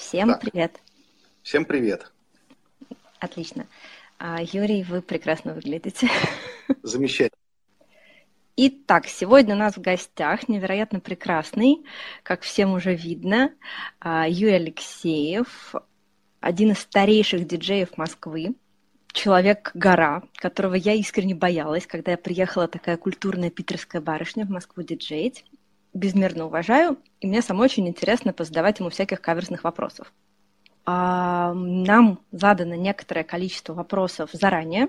Всем так. привет. Всем привет. Отлично. А, Юрий, вы прекрасно выглядите. Замечательно. Итак, сегодня у нас в гостях невероятно прекрасный, как всем уже видно, а, Юрий Алексеев, один из старейших диджеев Москвы, человек-гора, которого я искренне боялась, когда я приехала такая культурная питерская барышня в Москву диджеить безмерно уважаю, и мне самой очень интересно позадавать ему всяких каверзных вопросов. А, нам задано некоторое количество вопросов заранее,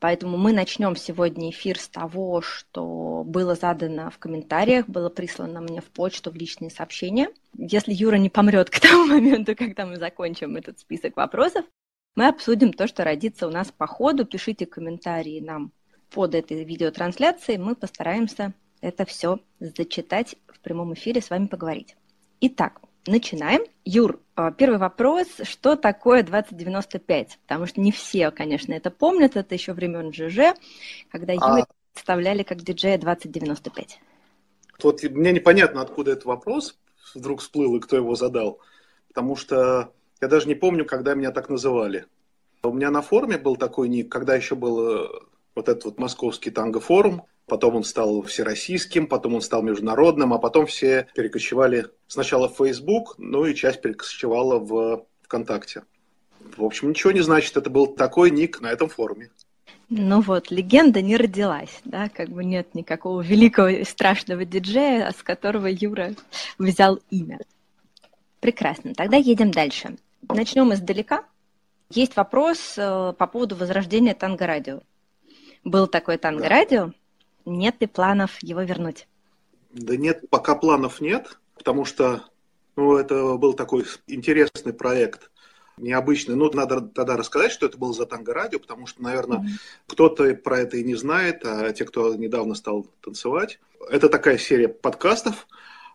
поэтому мы начнем сегодня эфир с того, что было задано в комментариях, было прислано мне в почту, в личные сообщения. Если Юра не помрет к тому моменту, когда мы закончим этот список вопросов, мы обсудим то, что родится у нас по ходу. Пишите комментарии нам под этой видеотрансляцией, мы постараемся это все зачитать в прямом эфире, с вами поговорить. Итак, начинаем. Юр, а, первый вопрос. Что такое 2095? Потому что не все, конечно, это помнят. Это еще времен ЖЖ, когда Юрий а... представляли как диджея 2095. Вот мне непонятно, откуда этот вопрос вдруг всплыл и кто его задал. Потому что я даже не помню, когда меня так называли. У меня на форуме был такой ник, когда еще был э, вот этот вот московский танго-форум, потом он стал всероссийским, потом он стал международным, а потом все перекочевали сначала в Facebook, ну и часть перекочевала в ВКонтакте. В общем, ничего не значит, это был такой ник на этом форуме. Ну вот, легенда не родилась, да, как бы нет никакого великого и страшного диджея, с которого Юра взял имя. Прекрасно, тогда едем дальше. Начнем издалека. Есть вопрос э, по поводу возрождения танго-радио. Был такой танго-радио, нет ли планов его вернуть? Да нет, пока планов нет, потому что ну, это был такой интересный проект, необычный. Ну, надо тогда рассказать, что это было за танго-радио, потому что, наверное, mm-hmm. кто-то про это и не знает, а те, кто недавно стал танцевать. Это такая серия подкастов,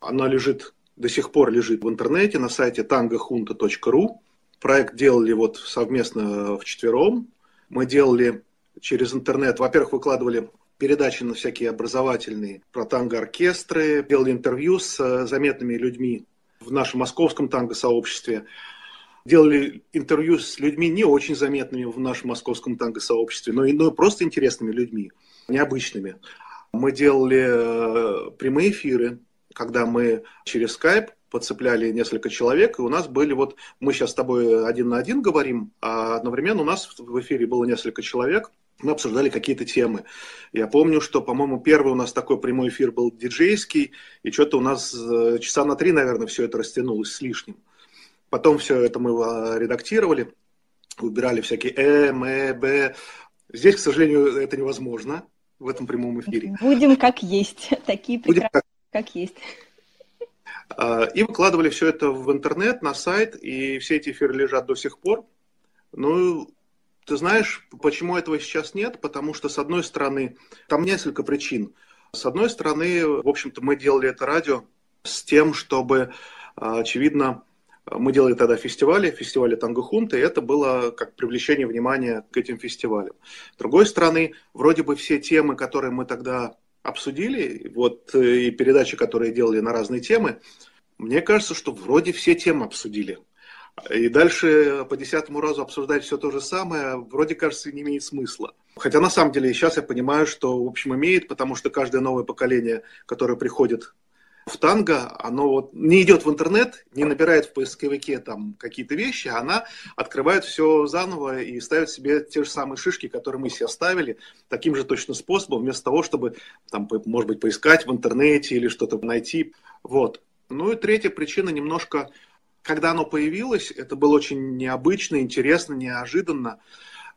она лежит, до сих пор лежит в интернете на сайте tangohunta.ru. Проект делали вот совместно в четвером. Мы делали через интернет, во-первых, выкладывали передачи на всякие образовательные про танго-оркестры, делали интервью с э, заметными людьми в нашем московском танго-сообществе, делали интервью с людьми не очень заметными в нашем московском танго-сообществе, но и но просто интересными людьми, необычными. Мы делали э, прямые эфиры, когда мы через Skype подцепляли несколько человек, и у нас были вот, мы сейчас с тобой один на один говорим, а одновременно у нас в эфире было несколько человек – мы обсуждали какие-то темы. Я помню, что, по-моему, первый у нас такой прямой эфир был диджейский, и что-то у нас э, часа на три, наверное, все это растянулось с лишним. Потом все это мы э, редактировали, убирали всякие э, м, э, б. Здесь, к сожалению, это невозможно в этом прямом эфире. Будем как есть, такие прекрасные, как... как есть. А, и выкладывали все это в интернет, на сайт, и все эти эфиры лежат до сих пор. Ну, ты знаешь, почему этого сейчас нет? Потому что, с одной стороны, там несколько причин. С одной стороны, в общем-то, мы делали это радио с тем, чтобы, а, очевидно, мы делали тогда фестивали, фестивали Танго Хунта, и это было как привлечение внимания к этим фестивалям. С другой стороны, вроде бы все темы, которые мы тогда обсудили, вот и передачи, которые делали на разные темы, мне кажется, что вроде все темы обсудили. И дальше по десятому разу обсуждать все то же самое, вроде кажется, не имеет смысла. Хотя на самом деле сейчас я понимаю, что в общем имеет, потому что каждое новое поколение, которое приходит в танго, оно вот не идет в интернет, не набирает в поисковике там какие-то вещи, а она открывает все заново и ставит себе те же самые шишки, которые мы себе ставили, таким же точно способом, вместо того, чтобы там, может быть, поискать в интернете или что-то найти. Вот. Ну и третья причина немножко когда оно появилось, это было очень необычно, интересно, неожиданно,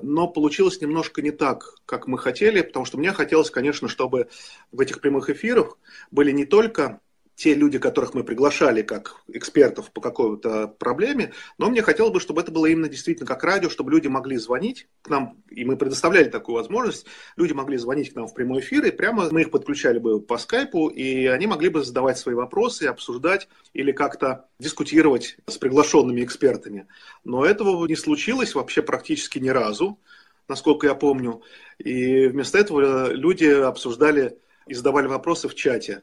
но получилось немножко не так, как мы хотели, потому что мне хотелось, конечно, чтобы в этих прямых эфирах были не только те люди, которых мы приглашали как экспертов по какой-то проблеме, но мне хотелось бы, чтобы это было именно действительно как радио, чтобы люди могли звонить к нам, и мы предоставляли такую возможность, люди могли звонить к нам в прямой эфир, и прямо мы их подключали бы по скайпу, и они могли бы задавать свои вопросы, обсуждать или как-то дискутировать с приглашенными экспертами. Но этого не случилось вообще практически ни разу, насколько я помню. И вместо этого люди обсуждали и задавали вопросы в чате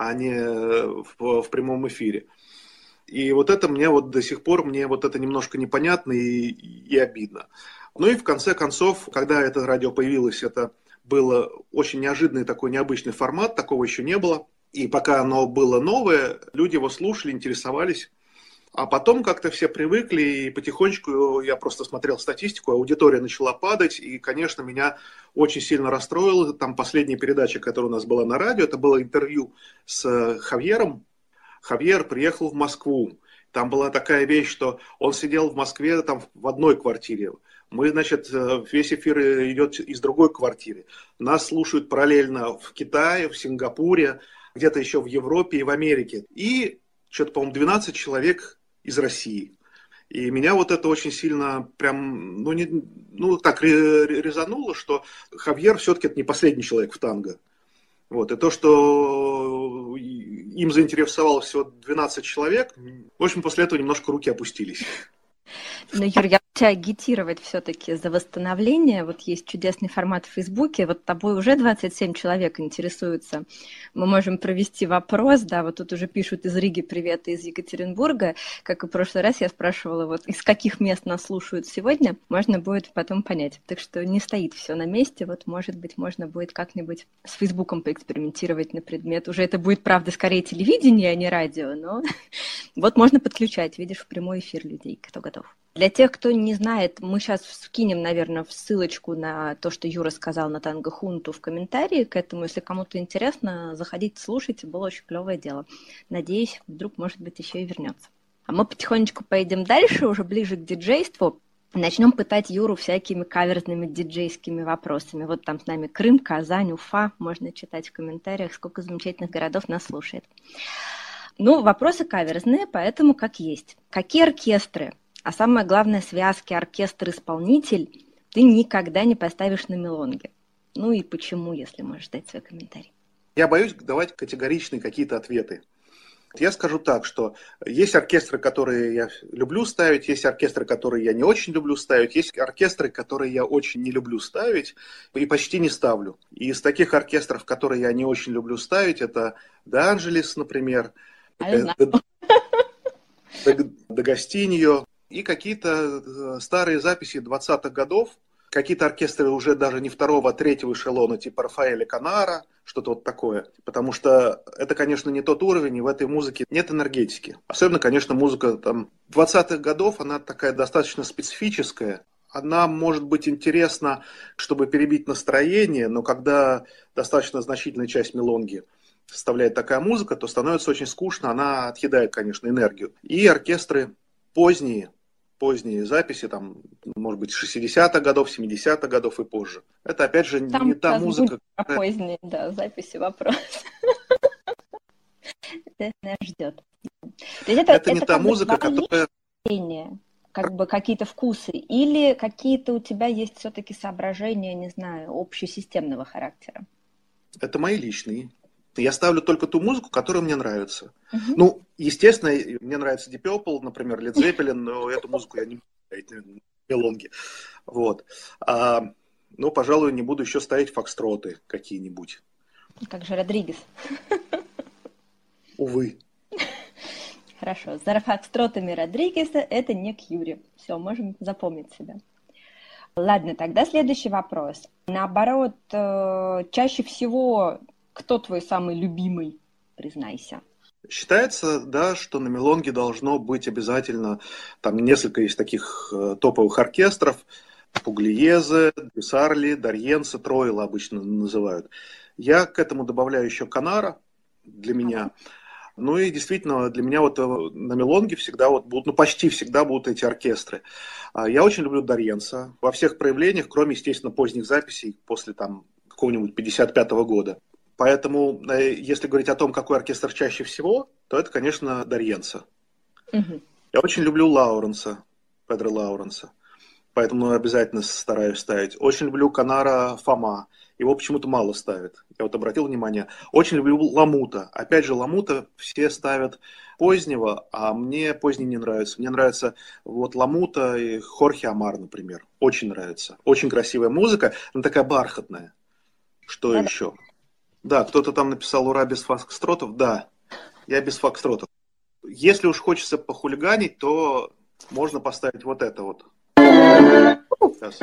а не в, в прямом эфире. И вот это мне вот до сих пор, мне вот это немножко непонятно и, и обидно. Ну и в конце концов, когда это радио появилось, это было очень неожиданный такой необычный формат, такого еще не было. И пока оно было новое, люди его слушали, интересовались. А потом как-то все привыкли, и потихонечку я просто смотрел статистику, аудитория начала падать, и, конечно, меня очень сильно расстроило. Там последняя передача, которая у нас была на радио, это было интервью с Хавьером. Хавьер приехал в Москву. Там была такая вещь, что он сидел в Москве там в одной квартире. Мы, значит, весь эфир идет из другой квартиры. Нас слушают параллельно в Китае, в Сингапуре, где-то еще в Европе и в Америке. И что-то, по-моему, 12 человек из России. И меня вот это очень сильно прям, ну, не, ну так резануло, что Хавьер все-таки это не последний человек в танго. Вот, и то, что им заинтересовало всего 12 человек, в общем, после этого немножко руки опустились. Ну, Юр, я тебя агитировать все-таки за восстановление. Вот есть чудесный формат в Фейсбуке, вот тобой уже 27 человек интересуются. Мы можем провести вопрос, да, вот тут уже пишут из Риги привет из Екатеринбурга. Как и в прошлый раз я спрашивала, вот из каких мест нас слушают сегодня, можно будет потом понять. Так что не стоит все на месте, вот может быть можно будет как-нибудь с Фейсбуком поэкспериментировать на предмет. Уже это будет, правда, скорее телевидение, а не радио, но вот можно подключать, видишь, в прямой эфир людей, кто готов. Для тех, кто не знает, мы сейчас скинем, наверное, ссылочку на то, что Юра сказал на Танго Хунту в комментарии к этому. Если кому-то интересно, заходите, слушайте, было очень клевое дело. Надеюсь, вдруг, может быть, еще и вернется. А мы потихонечку поедем дальше, уже ближе к диджейству. Начнем пытать Юру всякими каверзными диджейскими вопросами. Вот там с нами Крым, Казань, Уфа. Можно читать в комментариях, сколько замечательных городов нас слушает. Ну, вопросы каверзные, поэтому как есть. Какие оркестры а самое главное, связки оркестр-исполнитель ты никогда не поставишь на мелонге. Ну и почему, если можешь дать свой комментарий? Я боюсь давать категоричные какие-то ответы. Я скажу так, что есть оркестры, которые я люблю ставить, есть оркестры, которые я не очень люблю ставить, есть оркестры, которые я очень не люблю ставить и почти не ставлю. И из таких оркестров, которые я не очень люблю ставить, это Де Анджелес, например, Дагостиньо, и какие-то э, старые записи 20-х годов, какие-то оркестры уже даже не второго, а третьего эшелона, типа Рафаэля Канара, что-то вот такое. Потому что это, конечно, не тот уровень, и в этой музыке нет энергетики. Особенно, конечно, музыка там 20-х годов, она такая достаточно специфическая. Она может быть интересна, чтобы перебить настроение, но когда достаточно значительная часть мелонги составляет такая музыка, то становится очень скучно, она отъедает, конечно, энергию. И оркестры поздние, поздние записи, там, может быть, 60-х годов, 70-х годов и позже. Это, опять же, там не та музыка... Про поздние, да, записи вопрос. Это нас ждет. Это не та музыка, которая... Как бы какие-то вкусы, или какие-то у тебя есть все-таки соображения, не знаю, общесистемного характера? Это мои личные. Я ставлю только ту музыку, которая мне нравится. Uh-huh. Ну, естественно, мне нравится Deep Purple, например, Led Zeppelin, но эту музыку я не буду мелонги. Вот. А, ну, пожалуй, не буду еще ставить фокстроты какие-нибудь. Как же Родригес. Увы. Хорошо. За фокстротами Родригеса это не Кьюри. Все, можем запомнить себя. Ладно, тогда следующий вопрос. Наоборот, э, чаще всего кто твой самый любимый, признайся? Считается, да, что на мелонге должно быть обязательно, там несколько есть таких э, топовых оркестров, Пуглиезе, Бюсарли, Дарьенса, Тройла обычно называют. Я к этому добавляю еще Канара для меня. Ну и действительно, для меня вот э, на мелонге всегда вот будут, ну почти всегда будут эти оркестры. А я очень люблю Дарьенса во всех проявлениях, кроме, естественно, поздних записей после там какого-нибудь 55 -го года. Поэтому, э, если говорить о том, какой оркестр чаще всего, то это, конечно, Дарьенца. Угу. Я очень люблю Лауренса, Педро Лауренса. Поэтому обязательно стараюсь ставить. Очень люблю Канара Фома. Его почему-то мало ставят. Я вот обратил внимание. Очень люблю Ламута. Опять же, Ламута все ставят позднего, а мне поздний не нравится. Мне нравится вот Ламута и Хорхе Амар, например. Очень нравится. Очень красивая музыка, она такая бархатная. Что да. еще? Да, кто-то там написал «Ура без фокстротов». Да, я без фокстротов. если уж хочется похулиганить, то можно поставить вот это вот. Сейчас.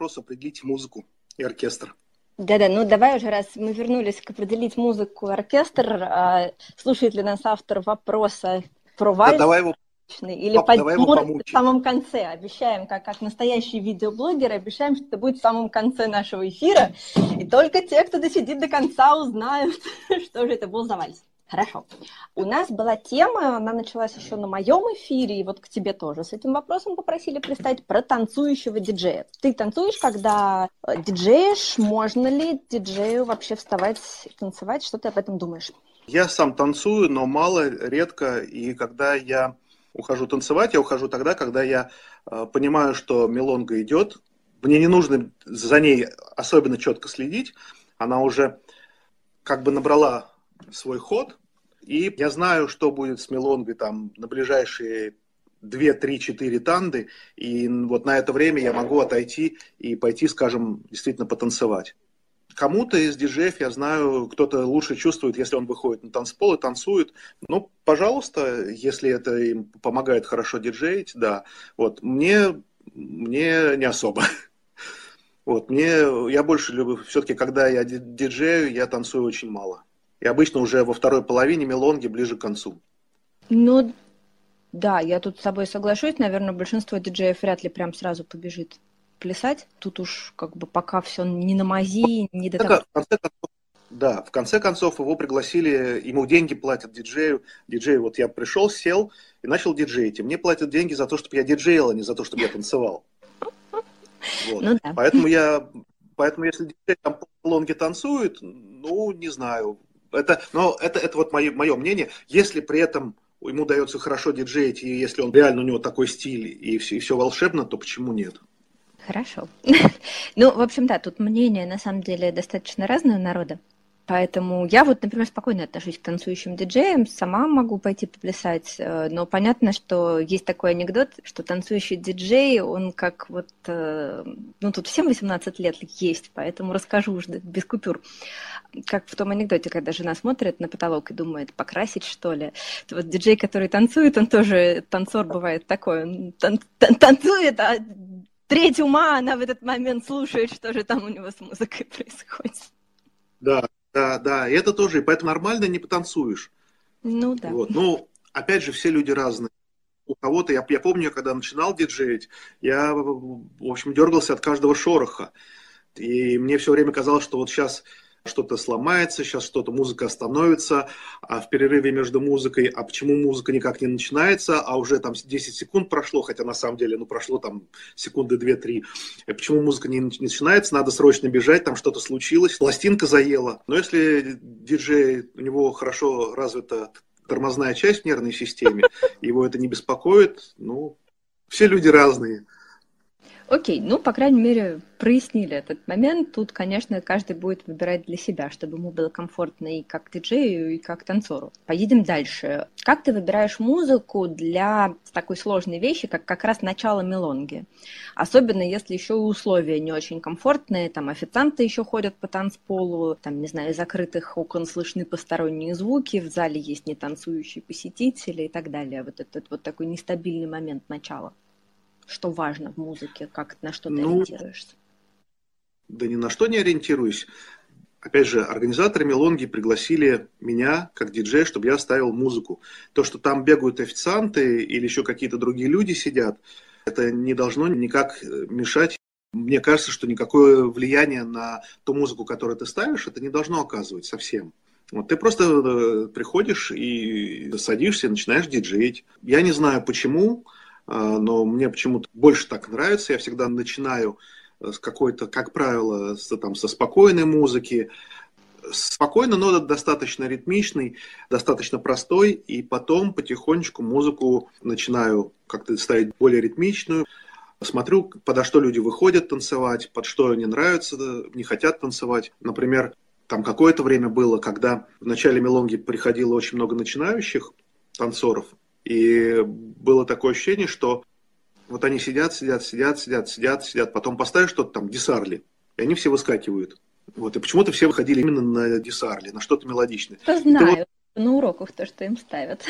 Вопрос определить музыку и оркестр. Да-да, ну давай уже, раз мы вернулись к определить музыку и оркестр, а, слушает ли нас автор вопроса про вальс? Да, давай его или Пап, в самом конце. Обещаем, как, как настоящие видеоблогеры, обещаем, что это будет в самом конце нашего эфира. И только те, кто досидит до конца, узнают, что же это был за вальс. Хорошо. У нас была тема, она началась еще на моем эфире, и вот к тебе тоже с этим вопросом попросили пристать, про танцующего диджея. Ты танцуешь, когда э, диджеешь? Можно ли диджею вообще вставать и танцевать? Что ты об этом думаешь? Я сам танцую, но мало, редко, и когда я ухожу танцевать, я ухожу тогда, когда я э, понимаю, что мелонга идет, мне не нужно за ней особенно четко следить, она уже как бы набрала свой ход, и я знаю, что будет с Мелонгой там на ближайшие 2, 3, 4 танды, и вот на это время я могу отойти и пойти, скажем, действительно потанцевать. Кому-то из диджеев, я знаю, кто-то лучше чувствует, если он выходит на танцпол и танцует. Ну, пожалуйста, если это им помогает хорошо диджеить, да. Вот, мне, мне не особо. Вот, мне, я больше люблю, все-таки, когда я диджею, я танцую очень мало. И обычно уже во второй половине мелонги ближе к концу. Ну, да, я тут с тобой соглашусь. Наверное, большинство диджеев вряд ли прям сразу побежит плясать. Тут уж как бы пока все не на мази, не до того. Да, в конце концов его пригласили, ему деньги платят диджею. Диджей, вот я пришел, сел и начал диджеить. И мне платят деньги за то, чтобы я диджеял, а не за то, чтобы я танцевал. Вот. Ну, да. Поэтому я, поэтому если диджей там по танцует, ну, не знаю, это, но это, это вот мое, мое мнение. Если при этом ему дается хорошо диджеить, и если он реально у него такой стиль, и все, и все волшебно, то почему нет? Хорошо. ну, в общем, да, тут мнения на самом деле достаточно разные у народа. Поэтому я вот, например, спокойно отношусь к танцующим диджеям, сама могу пойти поплясать, э, но понятно, что есть такой анекдот, что танцующий диджей, он как вот, э, ну тут всем 18 лет есть, поэтому расскажу уже без купюр. Как в том анекдоте, когда жена смотрит на потолок и думает, покрасить что ли. То вот диджей, который танцует, он тоже танцор бывает такой, он тан- тан- танцует, а треть ума она в этот момент слушает, что же там у него с музыкой происходит. Да, да, да, и это тоже, и поэтому нормально не потанцуешь. Ну да. Вот. Ну, опять же, все люди разные. У кого-то, я, я помню, когда начинал диджеить, я, в общем, дергался от каждого шороха. И мне все время казалось, что вот сейчас что-то сломается, сейчас что-то, музыка остановится, а в перерыве между музыкой, а почему музыка никак не начинается, а уже там 10 секунд прошло, хотя на самом деле, ну, прошло там секунды 2-3, почему музыка не начинается, надо срочно бежать, там что-то случилось, пластинка заела. Но если диджей, у него хорошо развита тормозная часть в нервной системе, его это не беспокоит, ну, все люди разные. Окей, ну, по крайней мере, прояснили этот момент. Тут, конечно, каждый будет выбирать для себя, чтобы ему было комфортно и как диджею, и как танцору. Поедем дальше. Как ты выбираешь музыку для такой сложной вещи, как как раз начало мелонги? Особенно, если еще условия не очень комфортные, там официанты еще ходят по танцполу, там, не знаю, из закрытых окон слышны посторонние звуки, в зале есть нетанцующие посетители и так далее. Вот этот вот такой нестабильный момент начала что важно в музыке, как на что ты ну, ориентируешься? Да ни на что не ориентируюсь. Опять же, организаторы Мелонги пригласили меня, как диджей, чтобы я ставил музыку. То, что там бегают официанты или еще какие-то другие люди сидят, это не должно никак мешать. Мне кажется, что никакое влияние на ту музыку, которую ты ставишь, это не должно оказывать совсем. Вот ты просто э, приходишь и садишься, и начинаешь диджеить. Я не знаю почему, но мне почему-то больше так нравится. Я всегда начинаю с какой-то, как правило, с, там, со спокойной музыки. спокойно, но достаточно ритмичный, достаточно простой, и потом потихонечку музыку начинаю как-то ставить более ритмичную, смотрю, подо что люди выходят танцевать, под что они нравятся, не хотят танцевать. Например, там какое-то время было, когда в начале мелонги приходило очень много начинающих танцоров, и было такое ощущение, что вот они сидят, сидят, сидят, сидят, сидят, сидят, потом поставишь что-то там, десарли, и они все выскакивают. Вот, и почему-то все выходили именно на десарли, на что-то мелодичное. Кто знает, вот, на уроках то, что им ставят.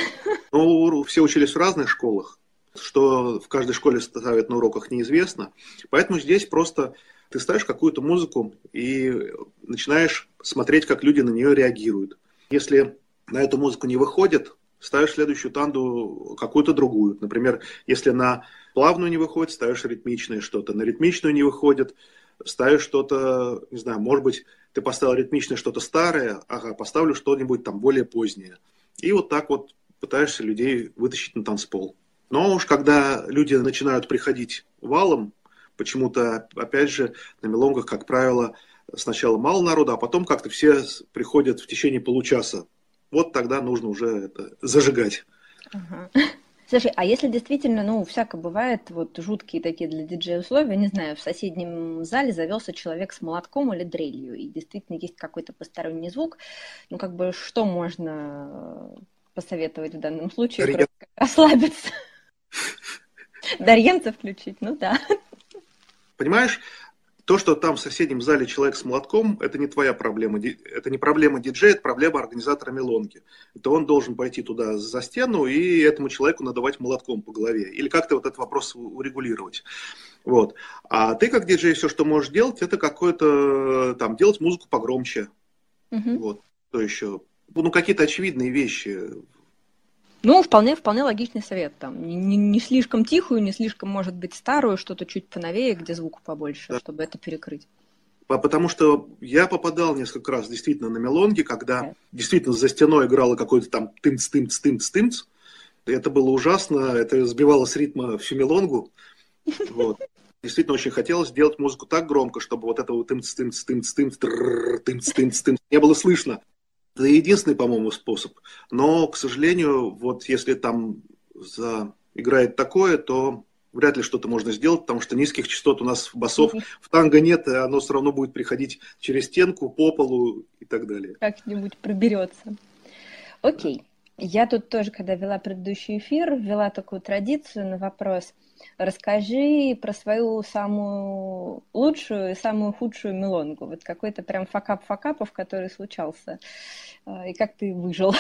Ну, все учились в разных школах, что в каждой школе ставят на уроках неизвестно. Поэтому здесь просто ты ставишь какую-то музыку и начинаешь смотреть, как люди на нее реагируют. Если на эту музыку не выходит, ставишь следующую танду какую-то другую. Например, если на плавную не выходит, ставишь ритмичное что-то. На ритмичную не выходит, ставишь что-то, не знаю, может быть, ты поставил ритмичное что-то старое, ага, поставлю что-нибудь там более позднее. И вот так вот пытаешься людей вытащить на танцпол. Но уж когда люди начинают приходить валом, почему-то, опять же, на мелонгах, как правило, сначала мало народа, а потом как-то все приходят в течение получаса. Вот тогда нужно уже это зажигать. Ага. Слушай, а если действительно, ну, всяко бывает, вот жуткие такие для диджея условия, не знаю, в соседнем зале завелся человек с молотком или дрелью, и действительно есть какой-то посторонний звук, ну, как бы, что можно посоветовать в данном случае, Дарья... расслабиться? Дарьенца включить, ну да. Понимаешь, то, что там в соседнем зале человек с молотком, это не твоя проблема. Это не проблема диджея, это проблема организатора мелонги. Это он должен пойти туда за стену и этому человеку надавать молотком по голове. Или как-то вот этот вопрос урегулировать. Вот. А ты как диджей все, что можешь делать, это какое-то там делать музыку погромче. Угу. Вот. То еще. Ну, какие-то очевидные вещи. Ну, вполне, вполне логичный совет. Там не, не, слишком тихую, не слишком, может быть, старую, что-то чуть поновее, где звук побольше, да. чтобы это перекрыть. Потому что я попадал несколько раз действительно на мелонги, когда да. действительно за стеной играло какой-то там тымц, тымц, тымц, тымц. Это было ужасно, это сбивало с ритма всю мелонгу. Вот. Действительно очень хотелось сделать музыку так громко, чтобы вот этого тымц, тымц, тымц, тымц, тымц, тымц, тымц не было слышно. Это единственный, по-моему, способ. Но, к сожалению, вот если там за... играет такое, то вряд ли что-то можно сделать, потому что низких частот у нас басов mm-hmm. в танго нет, и оно все равно будет приходить через стенку, по полу и так далее. Как-нибудь проберется. Окей. Я тут тоже, когда вела предыдущий эфир, ввела такую традицию на вопрос. Расскажи про свою самую лучшую и самую худшую мелонгу. Вот какой-то прям факап факапов, который случался. А, и как ты выжил?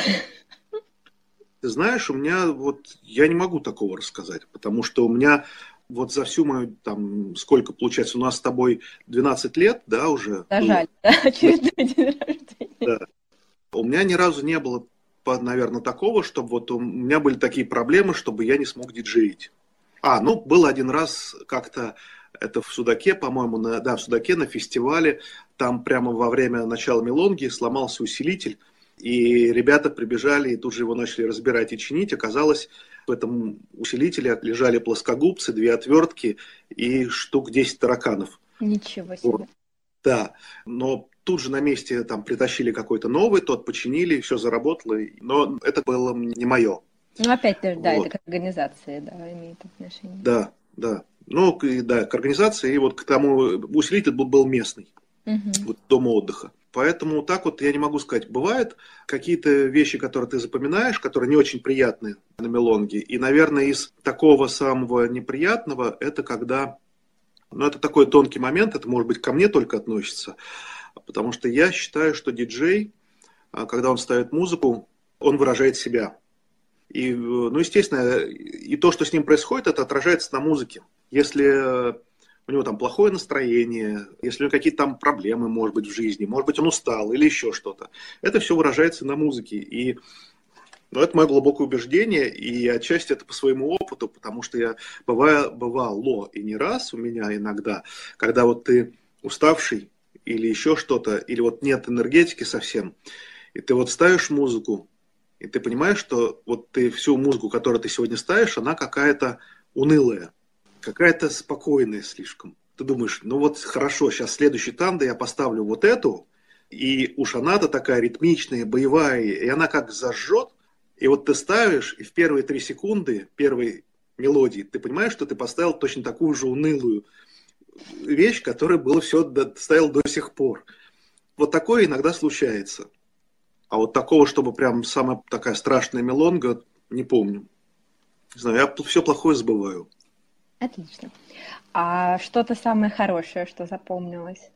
Ты знаешь, у меня вот, я не могу такого рассказать, потому что у меня вот за всю мою, там, сколько получается, у нас с тобой 12 лет, да, уже? Да, жаль, да, очередной день рождения. Да. У меня ни разу не было наверное, такого, чтобы вот у меня были такие проблемы, чтобы я не смог диджеить. А, ну, был один раз как-то, это в Судаке, по-моему, на, да, в Судаке на фестивале, там прямо во время начала мелонги сломался усилитель, и ребята прибежали и тут же его начали разбирать и чинить. Оказалось, в этом усилителе лежали плоскогубцы, две отвертки и штук 10 тараканов. Ничего себе. Вот. Да, но тут же на месте там притащили какой-то новый, тот починили, все заработало, но это было не мое. Ну, опять да, вот. это к организации, да, имеет отношение. Да, да. Ну, да, к организации, и вот к тому, усилитель был, был местный, угу. вот дома отдыха. Поэтому так вот я не могу сказать. Бывают какие-то вещи, которые ты запоминаешь, которые не очень приятны на мелонге. И, наверное, из такого самого неприятного, это когда... Ну, это такой тонкий момент, это, может быть, ко мне только относится. Потому что я считаю, что диджей, а, когда он ставит музыку, он выражает себя. И, ну, естественно, и то, что с ним происходит, это отражается на музыке. Если у него там плохое настроение, если у него какие-то там проблемы, может быть, в жизни, может быть, он устал или еще что-то, это все выражается на музыке. И ну, это мое глубокое убеждение, и отчасти это по своему опыту, потому что я бываю, бывало и не раз у меня иногда, когда вот ты уставший, или еще что-то, или вот нет энергетики совсем, и ты вот ставишь музыку, и ты понимаешь, что вот ты всю музыку, которую ты сегодня ставишь, она какая-то унылая, какая-то спокойная слишком. Ты думаешь, ну вот хорошо, сейчас следующий танда я поставлю вот эту, И уж она-то такая ритмичная, боевая, и она как зажжет, и вот ты ставишь, и в первые три секунды первой мелодии ты понимаешь, что ты поставил точно такую же унылую вещь, которая была все ставил до сих пор. Вот такое иногда случается. А вот такого, чтобы прям самая такая страшная мелонга, не помню. Не знаю, я все плохое забываю. Отлично. А что-то самое хорошее, что запомнилось?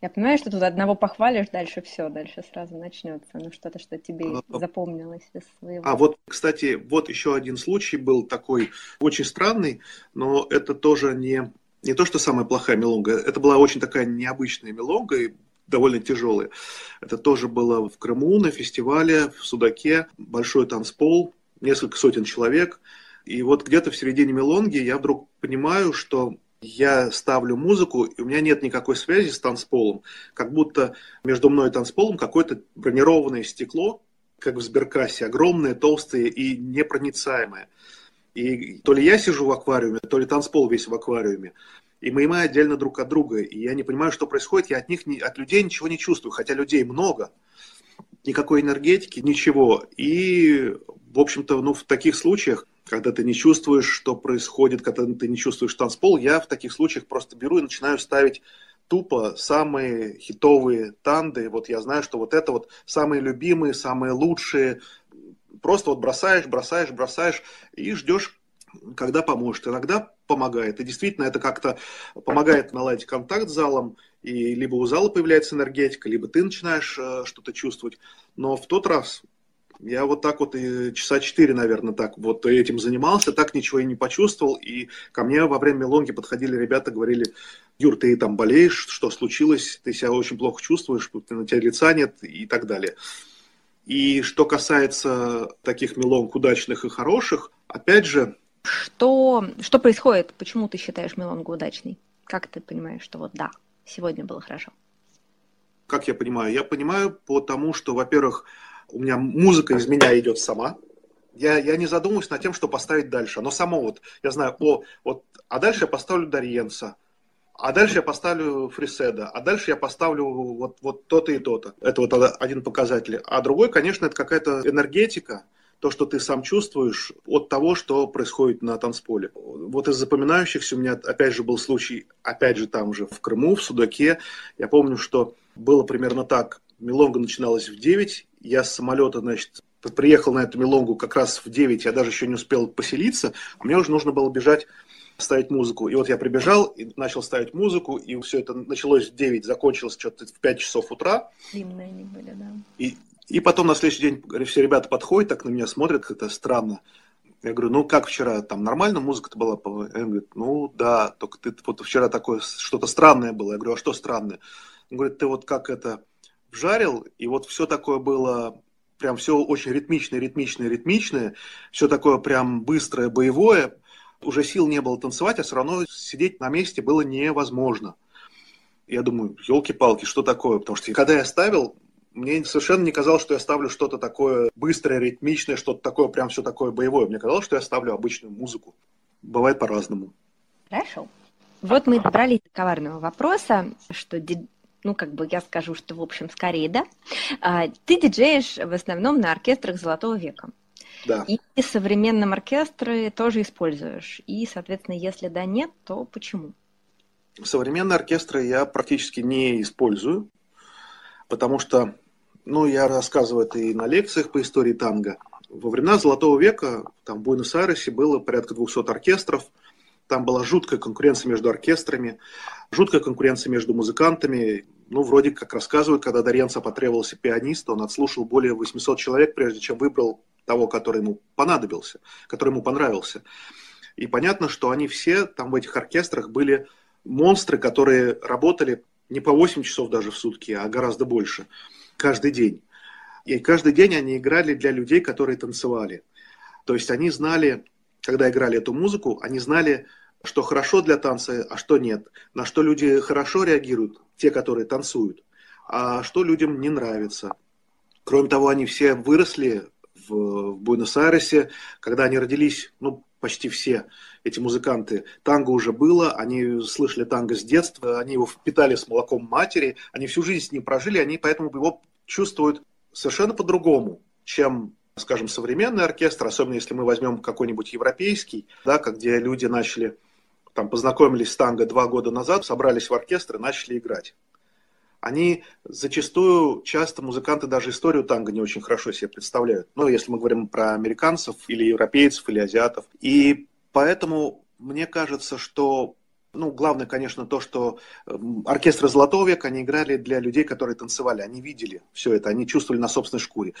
Я понимаю, что тут одного похвалишь, дальше все, дальше сразу начнется. Ну, что-то, что тебе а, запомнилось из своего. А вот, кстати, вот еще один случай был такой очень странный, но это тоже не, не то, что самая плохая мелонга. Это была очень такая необычная мелонга, и довольно тяжелая. Это тоже было в Крыму на фестивале в Судаке, большой танцпол, несколько сотен человек. И вот где-то в середине мелонги я вдруг понимаю, что я ставлю музыку, и у меня нет никакой связи с танцполом. Как будто между мной и танцполом какое-то бронированное стекло, как в сберкассе, огромное, толстое и непроницаемое. И то ли я сижу в аквариуме, то ли танцпол весь в аквариуме. И мы, мы отдельно друг от друга. И я не понимаю, что происходит. Я от них, от людей ничего не чувствую. Хотя людей много. Никакой энергетики, ничего. И, в общем-то, ну, в таких случаях когда ты не чувствуешь, что происходит, когда ты не чувствуешь танцпол, я в таких случаях просто беру и начинаю ставить тупо самые хитовые танды. Вот я знаю, что вот это вот самые любимые, самые лучшие. Просто вот бросаешь, бросаешь, бросаешь и ждешь, когда поможет. Иногда помогает. И действительно это как-то помогает наладить контакт с залом. И либо у зала появляется энергетика, либо ты начинаешь э, что-то чувствовать. Но в тот раз я вот так вот и часа четыре, наверное, так вот этим занимался, так ничего и не почувствовал. И ко мне во время мелонги подходили ребята, говорили, Юр, ты там болеешь, что случилось, ты себя очень плохо чувствуешь, на тебя лица нет и так далее. И что касается таких мелонг удачных и хороших, опять же... Что, что происходит? Почему ты считаешь мелонгу удачной? Как ты понимаешь, что вот да, сегодня было хорошо? Как я понимаю? Я понимаю потому, что, во-первых, у меня музыка из меня идет сама. Я, я не задумываюсь над тем, что поставить дальше. Оно само вот, я знаю, о, вот, а дальше я поставлю Дарьенца, а дальше я поставлю Фриседа, а дальше я поставлю вот, вот то-то и то-то. Это вот один показатель. А другой, конечно, это какая-то энергетика, то, что ты сам чувствуешь от того, что происходит на танцполе. Вот из запоминающихся у меня, опять же, был случай, опять же, там же в Крыму, в Судаке. Я помню, что было примерно так. Милонга начиналась в 9, я с самолета, значит, приехал на эту мелонгу как раз в 9, я даже еще не успел поселиться, а мне уже нужно было бежать ставить музыку. И вот я прибежал и начал ставить музыку, и все это началось в 9, закончилось что-то в 5 часов утра. Длинные они были, да. И, и потом на следующий день все ребята подходят, так на меня смотрят, как-то странно. Я говорю, ну как вчера, там нормально музыка-то была? Он говорит, ну да, только ты вот вчера такое, что-то странное было. Я говорю, а что странное? Он говорит, ты вот как это, вжарил, и вот все такое было, прям все очень ритмичное, ритмичное, ритмичное, все такое прям быстрое, боевое. Уже сил не было танцевать, а все равно сидеть на месте было невозможно. Я думаю, елки-палки, что такое? Потому что когда я ставил, мне совершенно не казалось, что я ставлю что-то такое быстрое, ритмичное, что-то такое, прям все такое боевое. Мне казалось, что я ставлю обычную музыку. Бывает по-разному. Хорошо. Вот мы добрались до коварного вопроса, что ну, как бы я скажу, что, в общем, скорее, да. А, ты диджеешь в основном на оркестрах Золотого века. Да. И современном оркестры тоже используешь. И, соответственно, если да, нет, то почему? Современные оркестры я практически не использую, потому что, ну, я рассказываю это и на лекциях по истории танго. Во времена Золотого века там в Буэнос-Айресе было порядка 200 оркестров – там была жуткая конкуренция между оркестрами, жуткая конкуренция между музыкантами. Ну, вроде как рассказывают, когда Дарьянца потребовался пианиста, он отслушал более 800 человек, прежде чем выбрал того, который ему понадобился, который ему понравился. И понятно, что они все там в этих оркестрах были монстры, которые работали не по 8 часов даже в сутки, а гораздо больше, каждый день. И каждый день они играли для людей, которые танцевали. То есть они знали, когда играли эту музыку, они знали, что хорошо для танца, а что нет. На что люди хорошо реагируют, те, которые танцуют, а что людям не нравится. Кроме того, они все выросли в, Буэнос-Айресе, когда они родились, ну, почти все эти музыканты, танго уже было, они слышали танго с детства, они его впитали с молоком матери, они всю жизнь с ним прожили, они поэтому его чувствуют совершенно по-другому, чем скажем, современный оркестр, особенно если мы возьмем какой-нибудь европейский, да, где люди начали, там, познакомились с танго два года назад, собрались в оркестр и начали играть они зачастую, часто музыканты даже историю танго не очень хорошо себе представляют. Ну, если мы говорим про американцев или европейцев, или азиатов. И поэтому мне кажется, что ну, главное, конечно, то, что эм, оркестры Золотого века, они играли для людей, которые танцевали, они видели все это, они чувствовали на собственной шкуре.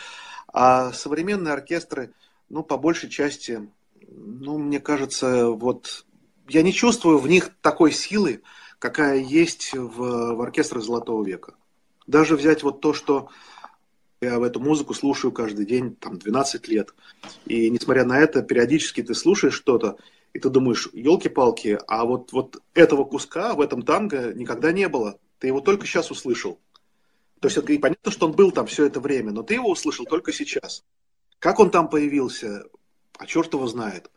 А современные оркестры, ну, по большей части, ну, мне кажется, вот я не чувствую в них такой силы, какая есть в, в оркестрах Золотого века. Даже взять вот то, что я в эту музыку слушаю каждый день, там, 12 лет. И несмотря на это, периодически ты слушаешь что-то, и ты думаешь, елки-палки, а вот, вот этого куска в этом танго никогда не было. Ты его только сейчас услышал. То есть это и понятно, что он был там все это время, но ты его услышал только сейчас. Как он там появился, а черт его знает.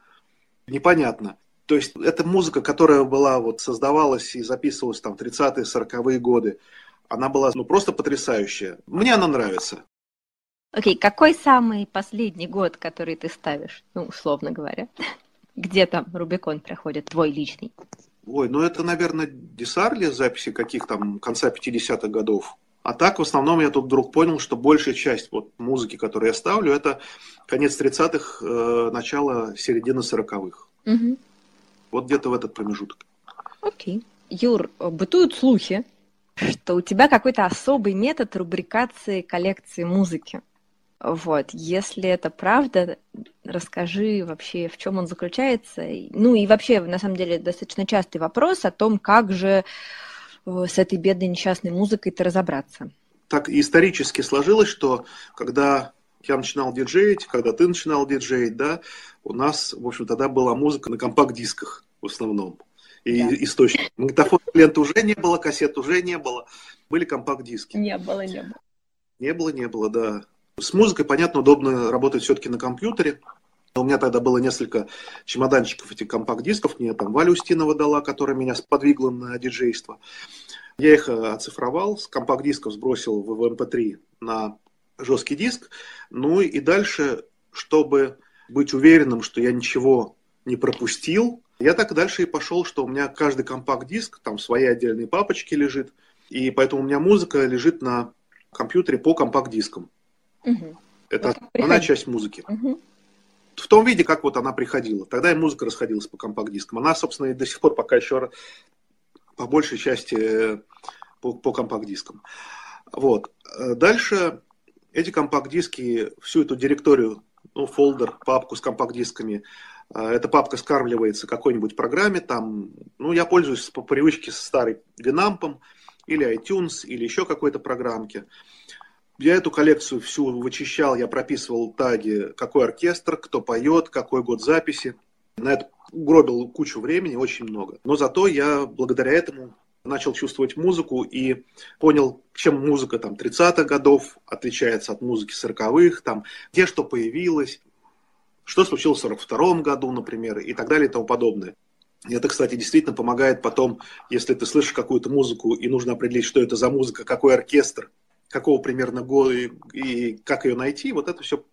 Непонятно. То есть это музыка, которая была, вот создавалась и записывалась там в 30-е, 40-е годы. Она была ну, просто потрясающая. Мне она нравится. Окей, okay, какой самый последний год, который ты ставишь, ну, условно говоря? Где там Рубикон проходит, твой личный? Ой, ну это, наверное, Десарли записи каких там конца 50-х годов. А так, в основном, я тут вдруг понял, что большая часть вот музыки, которую я ставлю, это конец 30-х, э, начало середины 40-х. Угу. Вот где-то в этот промежуток. Окей. Юр, бытуют слухи, что у тебя какой-то особый метод рубрикации коллекции музыки. Вот, если это правда, расскажи вообще, в чем он заключается. Ну и вообще, на самом деле, достаточно частый вопрос о том, как же э, с этой бедной несчастной музыкой-то разобраться. Так исторически сложилось, что когда я начинал диджеить, когда ты начинал диджеить, да, у нас, в общем, тогда была музыка на компакт-дисках в основном. И да. источник. Магнитофон лент уже не было, кассет уже не было. Были компакт-диски. Не было, не было. Не было, не было, да. С музыкой, понятно, удобно работать все-таки на компьютере. У меня тогда было несколько чемоданчиков этих компакт-дисков. Мне там Валя Устинова дала, которая меня сподвигла на диджейство. Я их э, оцифровал, с компакт-дисков сбросил в MP3 на жесткий диск. Ну и дальше, чтобы быть уверенным, что я ничего не пропустил, я так дальше и пошел, что у меня каждый компакт-диск, там свои отдельные папочки лежит, и поэтому у меня музыка лежит на компьютере по компакт-дискам. Угу. Это вот основная часть музыки. Угу. В том виде, как вот она приходила. Тогда и музыка расходилась по компакт-дискам. Она, собственно, и до сих пор пока еще по большей части э, по, по компакт-дискам. Вот. Э, дальше эти компакт-диски, всю эту директорию, ну, фолдер, папку с компакт-дисками, э, эта папка скармливается какой-нибудь программе, там, ну, я пользуюсь по привычке старой Winamp или iTunes, или еще какой-то программки. Я эту коллекцию всю вычищал, я прописывал таги, какой оркестр, кто поет, какой год записи. На это гробил кучу времени, очень много. Но зато я благодаря этому начал чувствовать музыку и понял, чем музыка там 30-х годов отличается от музыки 40-х, там, где что появилось, что случилось в 42 году, например, и так далее и тому подобное. И это, кстати, действительно помогает потом, если ты слышишь какую-то музыку и нужно определить, что это за музыка, какой оркестр, какого примерно года и, и как ее найти, вот это все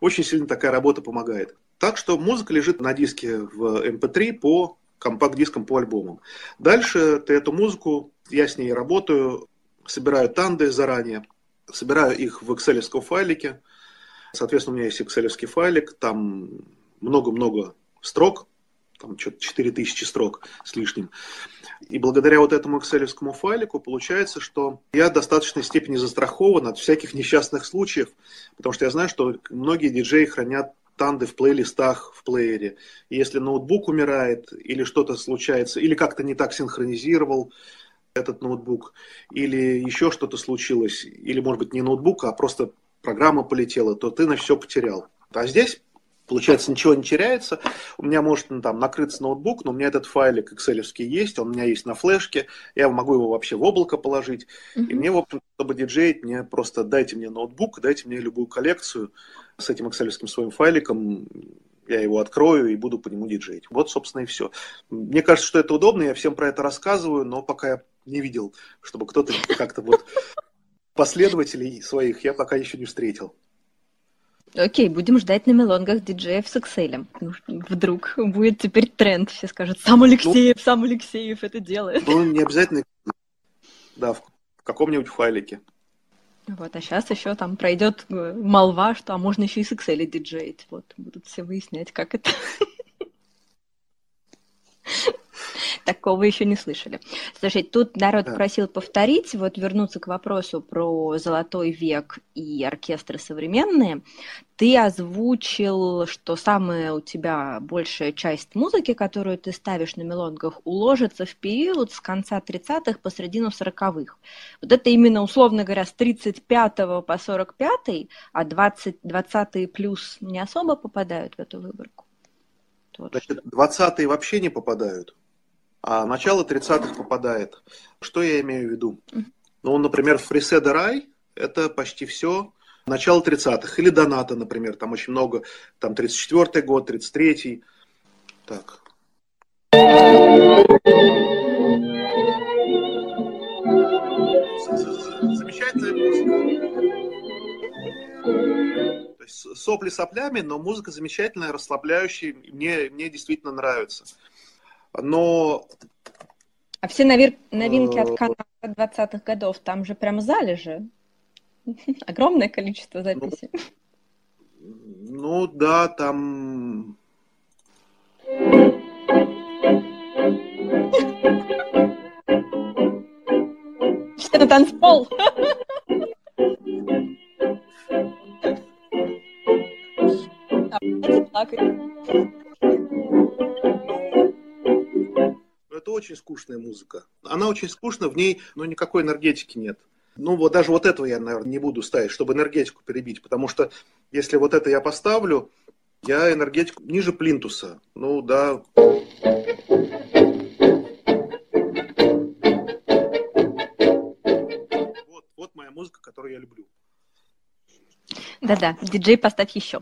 очень сильно такая работа помогает. Так что музыка лежит на диске в MP3 эм по компакт-диском по альбомам. Дальше ты эту музыку, я с ней работаю, собираю танды заранее, собираю их в excel файлике. Соответственно, у меня есть excel файлик, там много-много строк, там что-то 4000 строк с лишним. И благодаря вот этому excel файлику получается, что я в достаточной степени застрахован от всяких несчастных случаев, потому что я знаю, что многие диджеи хранят танды в плейлистах в плеере. если ноутбук умирает, или что-то случается, или как-то не так синхронизировал этот ноутбук, или еще что-то случилось, или, может быть, не ноутбук, а просто программа полетела, то ты на все потерял. А здесь Получается, ничего не теряется. У меня может ну, там накрыться ноутбук, но у меня этот файлик excel есть, он у меня есть на флешке, я могу его вообще в облако положить. Mm-hmm. И мне, в общем, чтобы диджеить, мне просто дайте мне ноутбук, дайте мне любую коллекцию с этим excel своим файликом. я его открою и буду по нему диджеить. Вот, собственно, и все. Мне кажется, что это удобно, я всем про это рассказываю, но пока я не видел, чтобы кто-то как-то вот последователей своих я пока еще не встретил. Окей, будем ждать на мелонгах диджеев с Excel. Ну, вдруг будет теперь тренд. Все скажут, сам Алексеев, ну, сам Алексеев это делает. Ну, не обязательно. Да, в каком-нибудь файлике. Вот, а сейчас еще там пройдет э, молва, что а можно еще и с Excel диджеить. Вот, будут все выяснять, как это. Такого еще не слышали. Слушай, тут народ да. просил повторить, вот вернуться к вопросу про золотой век и оркестры современные. Ты озвучил, что самая у тебя большая часть музыки, которую ты ставишь на мелонгах, уложится в период с конца 30-х по середину 40-х. Вот это именно, условно говоря, с 35 по 45, а 20, 20 плюс не особо попадают в эту выборку. Значит, 20-е вообще не попадают а начало 30-х попадает. Что я имею в виду? Ну, например, Фриседа Рай – это почти все начало 30-х. Или Доната, например, там очень много, там 34-й год, 33-й. Так. Замечательная музыка. Сопли соплями, но музыка замечательная, расслабляющая. Мне, мне действительно нравится но... А все нови... новинки от канала 20-х годов, там же прям залежи. Огромное количество записей. Ну, ну да, там... Все на танцпол. Плакать. это очень скучная музыка. Она очень скучна, в ней ну, никакой энергетики нет. Ну, вот даже вот этого я, наверное, не буду ставить, чтобы энергетику перебить, потому что если вот это я поставлю, я энергетику ниже плинтуса. Ну, да. Вот, вот моя музыка, которую я люблю. Да-да, диджей поставь еще.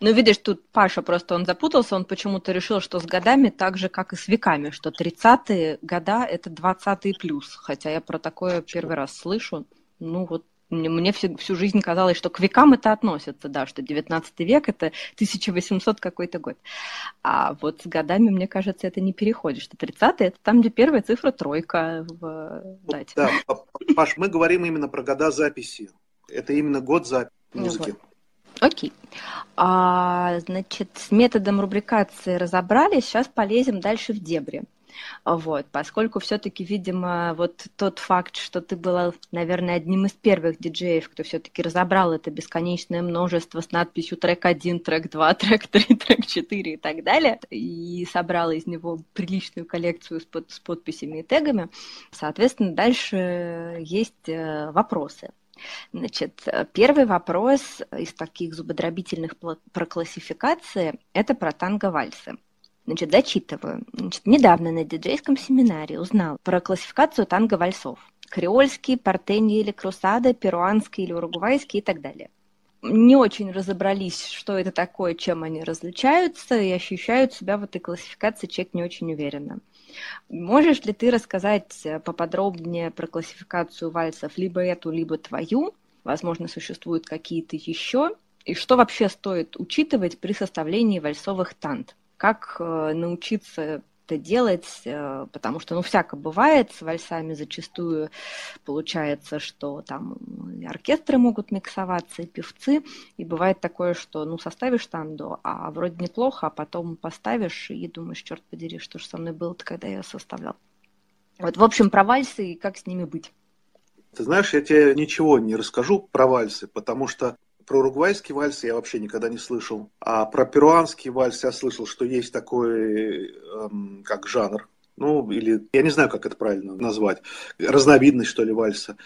Ну, видишь, тут Паша просто, он запутался, он почему-то решил, что с годами так же, как и с веками, что 30-е года – это 20-е плюс, хотя я про такое первый раз слышу. Ну, вот мне, мне всю, всю жизнь казалось, что к векам это относится, да, что 19 век – это 1800 какой-то год. А вот с годами, мне кажется, это не переходит, что 30-е – это там, где первая цифра тройка в дате. Да, Паш, мы говорим именно про года записи. Это именно год записи музыки. Вот. Окей. А, значит, с методом рубрикации разобрались, сейчас полезем дальше в дебри. Вот, поскольку все-таки, видимо, вот тот факт, что ты была, наверное, одним из первых диджеев, кто все-таки разобрал это бесконечное множество с надписью трек 1, трек 2, трек 3, трек 4 и так далее, и собрала из него приличную коллекцию с, под, с подписями и тегами, соответственно, дальше есть э, вопросы. Значит, э, первый вопрос из таких зубодробительных про классификации – это про танго-вальсы. Значит, зачитываю. Значит, недавно на диджейском семинаре узнал про классификацию танго-вальсов. Креольский, портеньи или крусада, перуанский или уругвайский и так далее. Не очень разобрались, что это такое, чем они различаются, и ощущают себя в этой классификации человек не очень уверенно. Можешь ли ты рассказать э, поподробнее про классификацию вальсов, либо эту, либо твою? Возможно, существуют какие-то еще. И что вообще стоит учитывать при составлении вальсовых тант? Как э, научиться это делать, э, потому что, ну, всяко бывает, с вальсами зачастую получается, что там оркестры могут миксоваться, и певцы, и бывает такое, что, ну, составишь танду, а вроде неплохо, а потом поставишь и думаешь, черт подери, что же со мной было-то, когда я составлял. Вот, в общем, про вальсы и как с ними быть. Ты знаешь, я тебе ничего не расскажу про вальсы, потому что про уругвайский вальс я вообще никогда не слышал. А про перуанский вальс я слышал, что есть такой, эм, как жанр. Ну, или я не знаю, как это правильно назвать. Разновидность, что ли, вальса.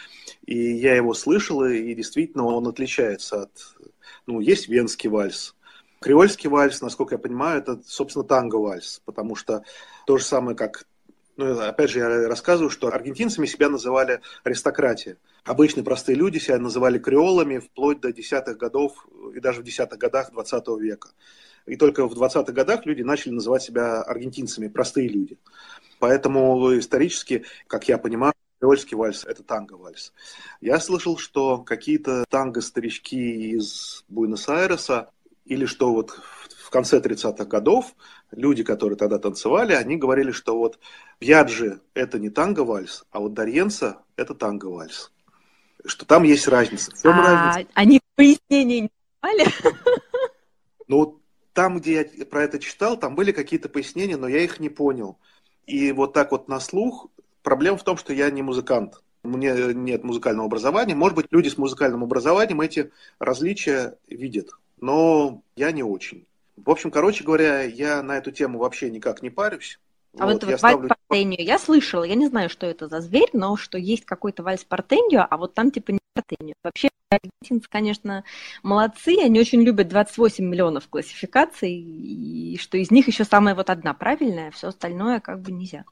И я его слышал, и действительно он отличается от... Ну, есть венский вальс, Креольский вальс, насколько я понимаю, это, собственно, танго-вальс, потому что то же самое, как ну, опять же, я рассказываю, что аргентинцами себя называли аристократия. Обычные простые люди себя называли креолами вплоть до десятых годов и даже в десятых годах 20 века. и только в 20-х годах люди начали называть себя аргентинцами, простые люди. Поэтому исторически, как я понимаю, Креольский вальс – это танго-вальс. Я слышал, что какие-то танго-старички из Буэнос-Айреса или что вот в конце 30-х годов люди, которые тогда танцевали, они говорили, что вот Бьяджи – это не танго-вальс, а вот Дарьенца – это танго-вальс. Что там есть разница. В чем а, разница? Они пояснения не давали? Ну, там, где я про это читал, там были какие-то пояснения, но я их не понял. И вот так вот на слух, проблема в том, что я не музыкант. Мне нет музыкального образования. Может быть, люди с музыкальным образованием эти различия видят, но я не очень. В общем, короче говоря, я на эту тему вообще никак не парюсь. А вот, вот я ставлю... портенью я слышала, я не знаю, что это за зверь, но что есть какой-то вальс портенью, а вот там типа не портенью. Вообще, аргентинцы, конечно, молодцы, они очень любят 28 миллионов классификаций, и что из них еще самая вот одна правильная, все остальное как бы нельзя.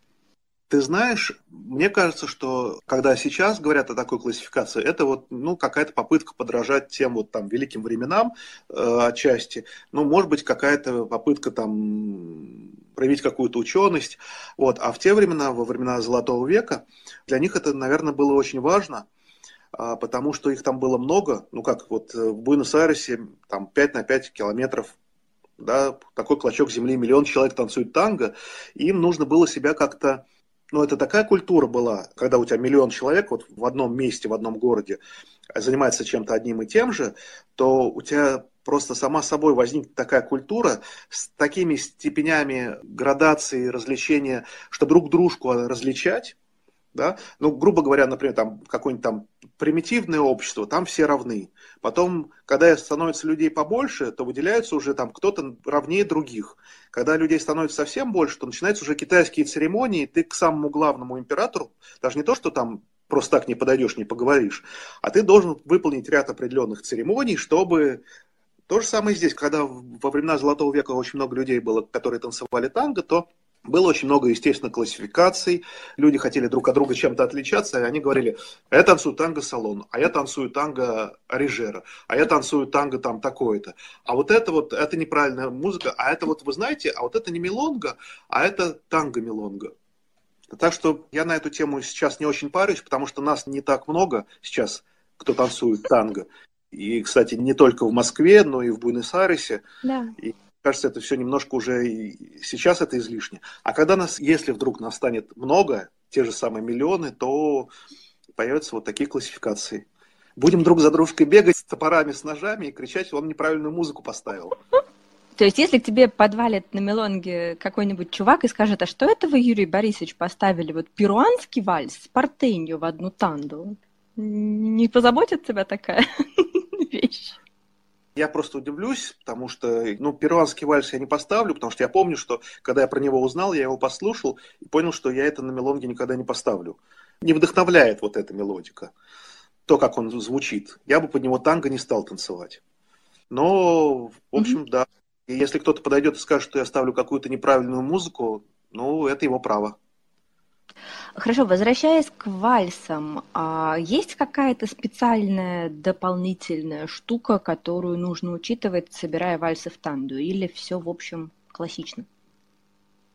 Ты знаешь, мне кажется, что когда сейчас говорят о такой классификации, это вот ну, какая-то попытка подражать тем вот там великим временам э, отчасти. Ну, может быть, какая-то попытка там проявить какую-то ученость. Вот. А в те времена, во времена Золотого века, для них это, наверное, было очень важно, а, потому что их там было много. Ну, как вот в Буэнос-Айресе там 5 на 5 километров да, такой клочок земли, миллион человек танцует танго, им нужно было себя как-то ну, это такая культура была, когда у тебя миллион человек вот в одном месте, в одном городе занимается чем-то одним и тем же, то у тебя просто сама собой возникнет такая культура с такими степенями градации, развлечения, что друг дружку различать, да? Ну, грубо говоря, например, там какое-нибудь там примитивное общество, там все равны. Потом, когда становится людей побольше, то выделяется уже там кто-то равнее других. Когда людей становится совсем больше, то начинаются уже китайские церемонии, ты к самому главному императору, даже не то, что там просто так не подойдешь, не поговоришь, а ты должен выполнить ряд определенных церемоний, чтобы то же самое здесь, когда во времена Золотого века очень много людей было, которые танцевали танго, то было очень много, естественно, классификаций. Люди хотели друг от друга чем-то отличаться, и они говорили, я танцую танго-салон, а я танцую танго Рижера, а я танцую танго там такое-то. А вот это вот, это неправильная музыка, а это вот, вы знаете, а вот это не мелонга, а это танго-мелонга. Так что я на эту тему сейчас не очень парюсь, потому что нас не так много сейчас, кто танцует танго. И, кстати, не только в Москве, но и в Буэнос-Айресе. Да. И кажется, это все немножко уже сейчас это излишне. А когда нас, если вдруг нас станет много, те же самые миллионы, то появятся вот такие классификации. Будем друг за дружкой бегать с топорами, с ножами и кричать, он неправильную музыку поставил. То есть, если к тебе подвалит на мелонге какой-нибудь чувак и скажет, а что это вы, Юрий Борисович, поставили вот перуанский вальс с портенью в одну танду? Не позаботит тебя такая вещь? Я просто удивлюсь, потому что, ну, перуанский вальс я не поставлю, потому что я помню, что когда я про него узнал, я его послушал и понял, что я это на мелонге никогда не поставлю. Не вдохновляет вот эта мелодика, то, как он звучит. Я бы под него танго не стал танцевать. Но, в общем, mm-hmm. да. И если кто-то подойдет и скажет, что я ставлю какую-то неправильную музыку, ну, это его право. Хорошо, возвращаясь к вальсам, а есть какая-то специальная дополнительная штука, которую нужно учитывать, собирая вальсы в танду, или все, в общем, классично?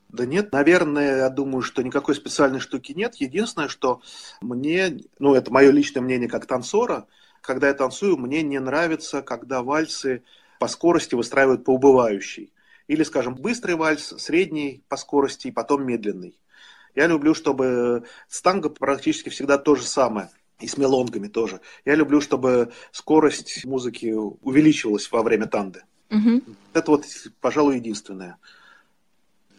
Да нет, наверное, я думаю, что никакой специальной штуки нет. Единственное, что мне, ну это мое личное мнение как танцора, когда я танцую, мне не нравится, когда вальсы по скорости выстраивают по убывающей. Или, скажем, быстрый вальс, средний по скорости и потом медленный. Я люблю, чтобы с танго практически всегда то же самое. И с мелонгами тоже. Я люблю, чтобы скорость музыки увеличивалась во время танды. Угу. Это вот, пожалуй, единственное.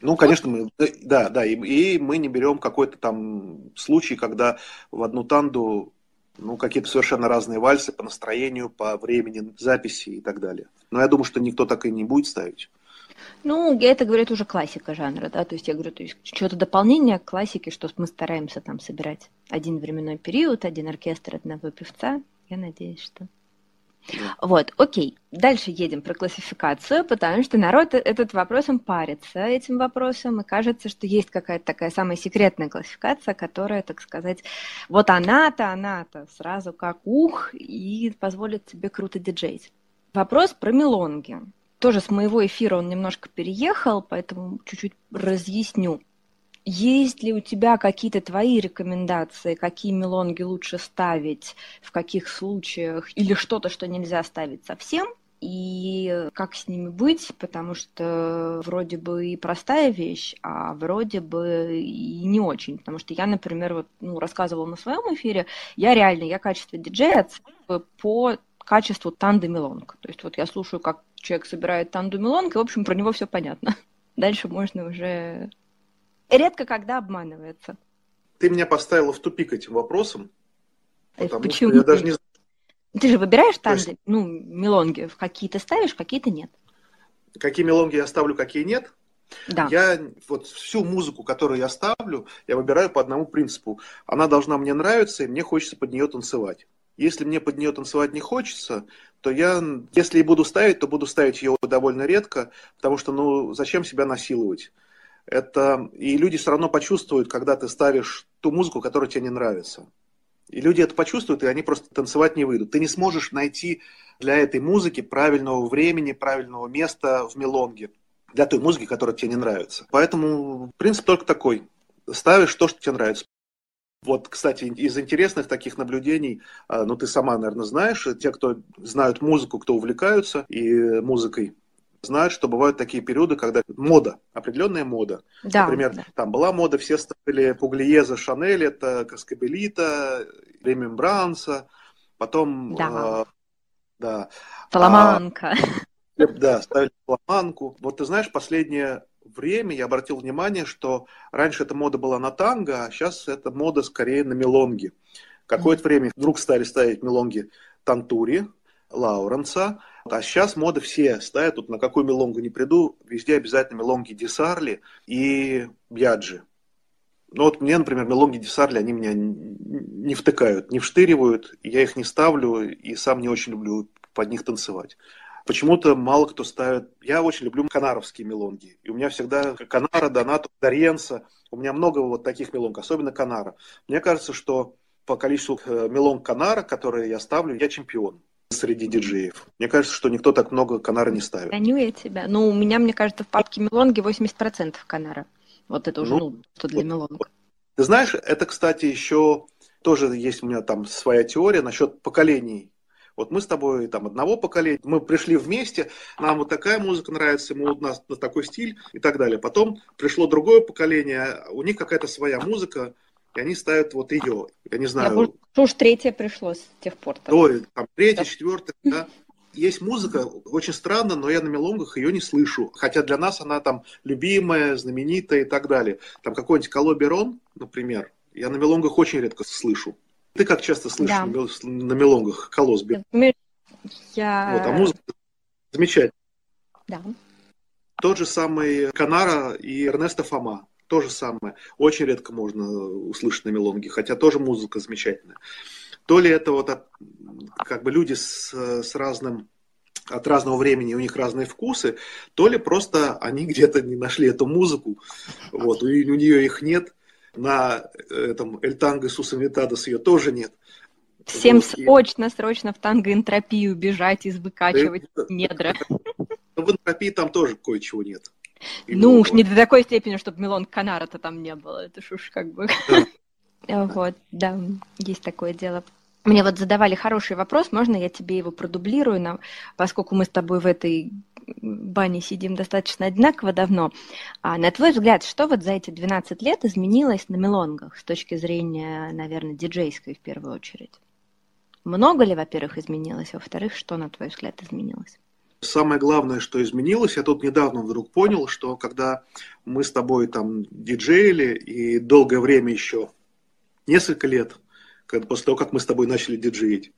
Ну, конечно, мы, да, да, и, и мы не берем какой-то там случай, когда в одну танду ну, какие-то совершенно разные вальсы по настроению, по времени записи и так далее. Но я думаю, что никто так и не будет ставить. Ну, это, говорят, уже классика жанра, да, то есть я говорю, то есть что-то дополнение к классике, что мы стараемся там собирать один временной период, один оркестр одного певца, я надеюсь, что... Вот, окей. Дальше едем про классификацию, потому что народ этот вопросом парится, этим вопросом, и кажется, что есть какая-то такая самая секретная классификация, которая, так сказать, вот она-то, она-то, сразу как ух, и позволит тебе круто диджеить. Вопрос про мелонги. Тоже с моего эфира он немножко переехал, поэтому чуть-чуть разъясню. Есть ли у тебя какие-то твои рекомендации, какие мелонги лучше ставить, в каких случаях, или что-то, что нельзя ставить совсем, и как с ними быть, потому что вроде бы и простая вещь, а вроде бы и не очень, потому что я, например, вот, ну, рассказывала на своем эфире, я реально, я качество диджея по качеству танды мелонг. То есть вот я слушаю, как человек собирает танду мелонг, и, в общем, про него все понятно. Дальше можно уже редко когда обманывается. Ты меня поставила в тупик этим вопросом, э, потому Почему? что я даже не знаю. Ты же выбираешь танды, есть... ну, мелонги, какие-то ставишь, какие-то нет. Какие мелонги я ставлю, какие нет? Да. Я вот всю музыку, которую я ставлю, я выбираю по одному принципу. Она должна мне нравиться, и мне хочется под нее танцевать. Если мне под нее танцевать не хочется, то я, если и буду ставить, то буду ставить ее довольно редко, потому что, ну, зачем себя насиловать? это и люди все равно почувствуют, когда ты ставишь ту музыку, которая тебе не нравится. И люди это почувствуют, и они просто танцевать не выйдут. Ты не сможешь найти для этой музыки правильного времени, правильного места в мелонге, для той музыки, которая тебе не нравится. Поэтому принцип только такой. Ставишь то, что тебе нравится. Вот, кстати, из интересных таких наблюдений, а, ну, ты сама, наверное, знаешь, те, кто знают музыку, кто увлекаются и музыкой, знают, что бывают такие периоды, когда мода, определенная мода. Да, Например, да. там была мода, все ставили Пуглиеза, Шанель, это Каскабелита, Ремембранса, потом... Да. Э, да. Фламанка. А, да, ставили фламанку. Вот ты знаешь, последнее время я обратил внимание, что раньше эта мода была на танго, а сейчас эта мода скорее на мелонги. Какое-то mm-hmm. время вдруг стали ставить мелонги Тантури, Лауренса, а сейчас моды все ставят, тут на какую мелонгу не приду, везде обязательно мелонги Десарли и Бьяджи. Ну вот мне, например, мелонги Десарли, они меня не втыкают, не вштыривают, я их не ставлю и сам не очень люблю под них танцевать. Почему-то мало кто ставит... Я очень люблю канаровские мелонги. И у меня всегда Канара, Донато, Доренса. У меня много вот таких мелонг, особенно Канара. Мне кажется, что по количеству э, мелонг Канара, которые я ставлю, я чемпион среди диджеев. Мне кажется, что никто так много канара не ставит. Гоню я тебя. Ну, у меня, мне кажется, в папке Мелонги 80% канара. Вот это уже, ну, ну что для вот, Мелонга. Ты знаешь, это, кстати, еще тоже есть у меня там своя теория насчет поколений. Вот мы с тобой там одного поколения, мы пришли вместе, нам вот такая музыка нравится, мы у нас такой стиль и так далее. Потом пришло другое поколение, у них какая-то своя музыка, и они ставят вот ее. Я не знаю. Я, что уж третье пришло с тех пор. Ой, там третье, четвертое, да. Есть музыка, очень странно, но я на мелонгах ее не слышу. Хотя для нас она там любимая, знаменитая и так далее. Там какой-нибудь Колоберон, например, я на мелонгах очень редко слышу. Ты как часто слышишь да. на мелонгах Колосби? Я... Вот, а музыка замечательная. Да. Тот же самый Канара и Эрнесто Фома. То же самое. Очень редко можно услышать на мелонге, хотя тоже музыка замечательная. То ли это вот от, как бы люди с, с разным от разного времени у них разные вкусы, то ли просто они где-то не нашли эту музыку, вот, у, у нее их нет, на этом Эль Танго Иисуса Витадос ее тоже нет. Всем вот, срочно, и... срочно в танго-энтропию бежать и выкачивать недра. Но в энтропии там тоже кое-чего нет. Ну уж не до такой степени, чтобы Милон Канара-то там не было. Это ж уж как бы... Вот, да, есть такое дело. Мне вот задавали хороший вопрос, можно я тебе его продублирую, нам, поскольку мы с тобой в этой бане сидим достаточно одинаково давно. А на твой взгляд, что вот за эти 12 лет изменилось на мелонгах с точки зрения, наверное, диджейской в первую очередь? Много ли, во-первых, изменилось? Во-вторых, что, на твой взгляд, изменилось? Самое главное, что изменилось, я тут недавно вдруг понял, что когда мы с тобой там диджеили и долгое время еще, несколько лет, когда, после того, как мы с тобой начали диджеить,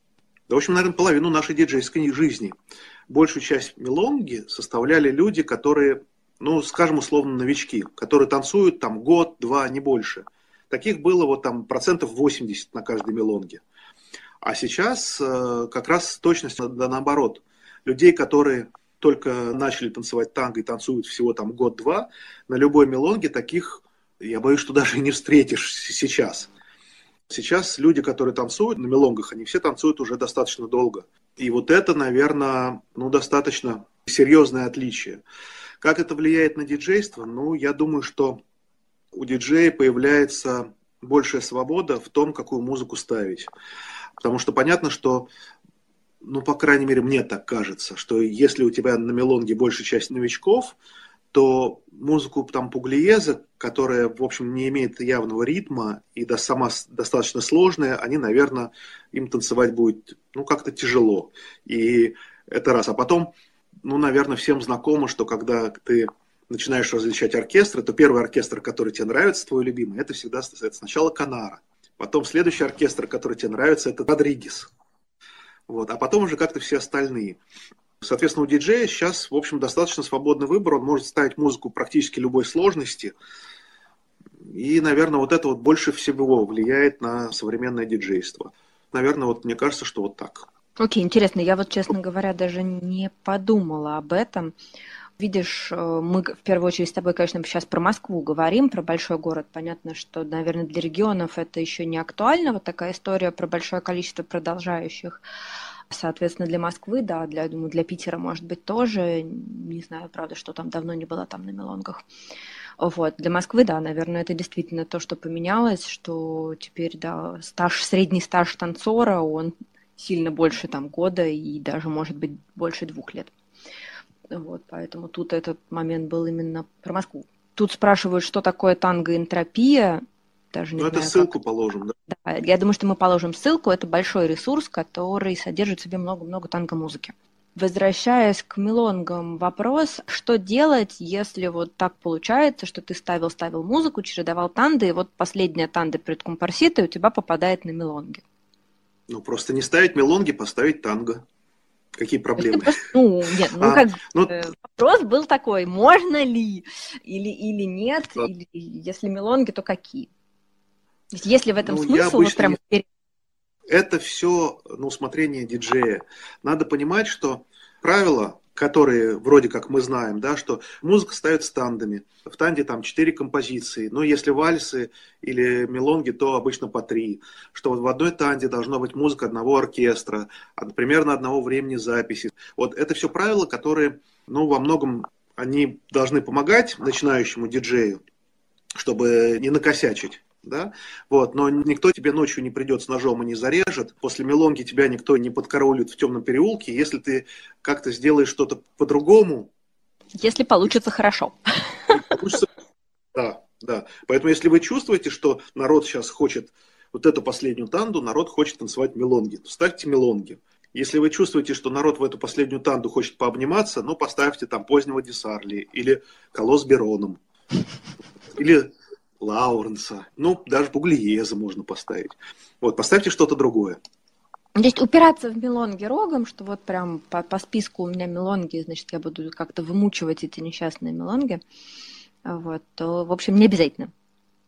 да, в общем, наверное, половину нашей диджейской жизни, большую часть мелонги составляли люди, которые, ну, скажем, условно, новички, которые танцуют там год, два, не больше. Таких было вот там процентов 80 на каждой мелонге. А сейчас э, как раз точность да, наоборот – людей, которые только начали танцевать танго и танцуют всего там год-два, на любой мелонге таких, я боюсь, что даже не встретишь сейчас. Сейчас люди, которые танцуют на мелонгах, они все танцуют уже достаточно долго. И вот это, наверное, ну, достаточно серьезное отличие. Как это влияет на диджейство? Ну, я думаю, что у диджея появляется большая свобода в том, какую музыку ставить. Потому что понятно, что, ну, по крайней мере, мне так кажется, что если у тебя на мелонге большая часть новичков, то музыку там Пуглиеза, которая, в общем, не имеет явного ритма и да, сама достаточно сложная, они, наверное, им танцевать будет, ну, как-то тяжело. И это раз. А потом, ну, наверное, всем знакомо, что когда ты начинаешь различать оркестры, то первый оркестр, который тебе нравится, твой любимый, это всегда это сначала Канара. Потом следующий оркестр, который тебе нравится, это Родригес. Вот. А потом уже как-то все остальные. Соответственно, у диджея сейчас, в общем, достаточно свободный выбор. Он может ставить музыку практически любой сложности. И, наверное, вот это вот больше всего влияет на современное диджейство. Наверное, вот мне кажется, что вот так. Окей, okay, интересно. Я вот, честно говоря, даже не подумала об этом. Видишь, э, мы в первую очередь с тобой, конечно, сейчас про Москву говорим, про большой город. Понятно, что, наверное, для регионов это еще не актуально, вот такая история про большое количество продолжающих. Соответственно, для Москвы, да, для, думаю, для Питера, может быть, тоже. Не знаю, правда, что там давно не было там на Мелонгах. Вот. Для Москвы, да, наверное, это действительно то, что поменялось, что теперь, да, стаж, средний стаж танцора, он сильно больше там года и даже, может быть, больше двух лет. Вот, поэтому тут этот момент был именно про Москву. Тут спрашивают, что такое танго-энтропия. Даже не ну, знаю, это ссылку как... положим, да? Да, я думаю, что мы положим ссылку. Это большой ресурс, который содержит в себе много-много танго-музыки. Возвращаясь к мелонгам, вопрос, что делать, если вот так получается, что ты ставил-ставил музыку, чередовал танды, и вот последняя танда перед компарситой у тебя попадает на мелонги? Ну, просто не ставить мелонги, поставить танго. Какие проблемы? Ну, нет, ну, а, как ну... вопрос был такой, можно ли или, или нет, а... или если мелонги, то какие? Есть ли в этом ну, смысл? Вот прям... не... Это все на усмотрение диджея. Надо понимать, что правила которые вроде как мы знаем, да, что музыка ставится стандами. В танде там четыре композиции, но если вальсы или мелонги, то обычно по три. Что вот в одной танде должна быть музыка одного оркестра, примерно одного времени записи. Вот это все правила, которые, ну, во многом они должны помогать начинающему диджею, чтобы не накосячить да, вот, но никто тебе ночью не придет с ножом и не зарежет, после мелонги тебя никто не подкараулит в темном переулке, если ты как-то сделаешь что-то по-другому. Если получится хорошо. Получится, да, да. Поэтому если вы чувствуете, что народ сейчас хочет вот эту последнюю танду, народ хочет танцевать мелонги, ставьте мелонги. Если вы чувствуете, что народ в эту последнюю танду хочет пообниматься, ну, поставьте там позднего Десарли или Колос Бероном. Или Лауренса, ну, даже Пуглиеза можно поставить. Вот, поставьте что-то другое. То есть упираться в мелонги рогом, что вот прям по, по списку у меня мелонги, значит, я буду как-то вымучивать эти несчастные мелонги, вот, то, в общем, не обязательно.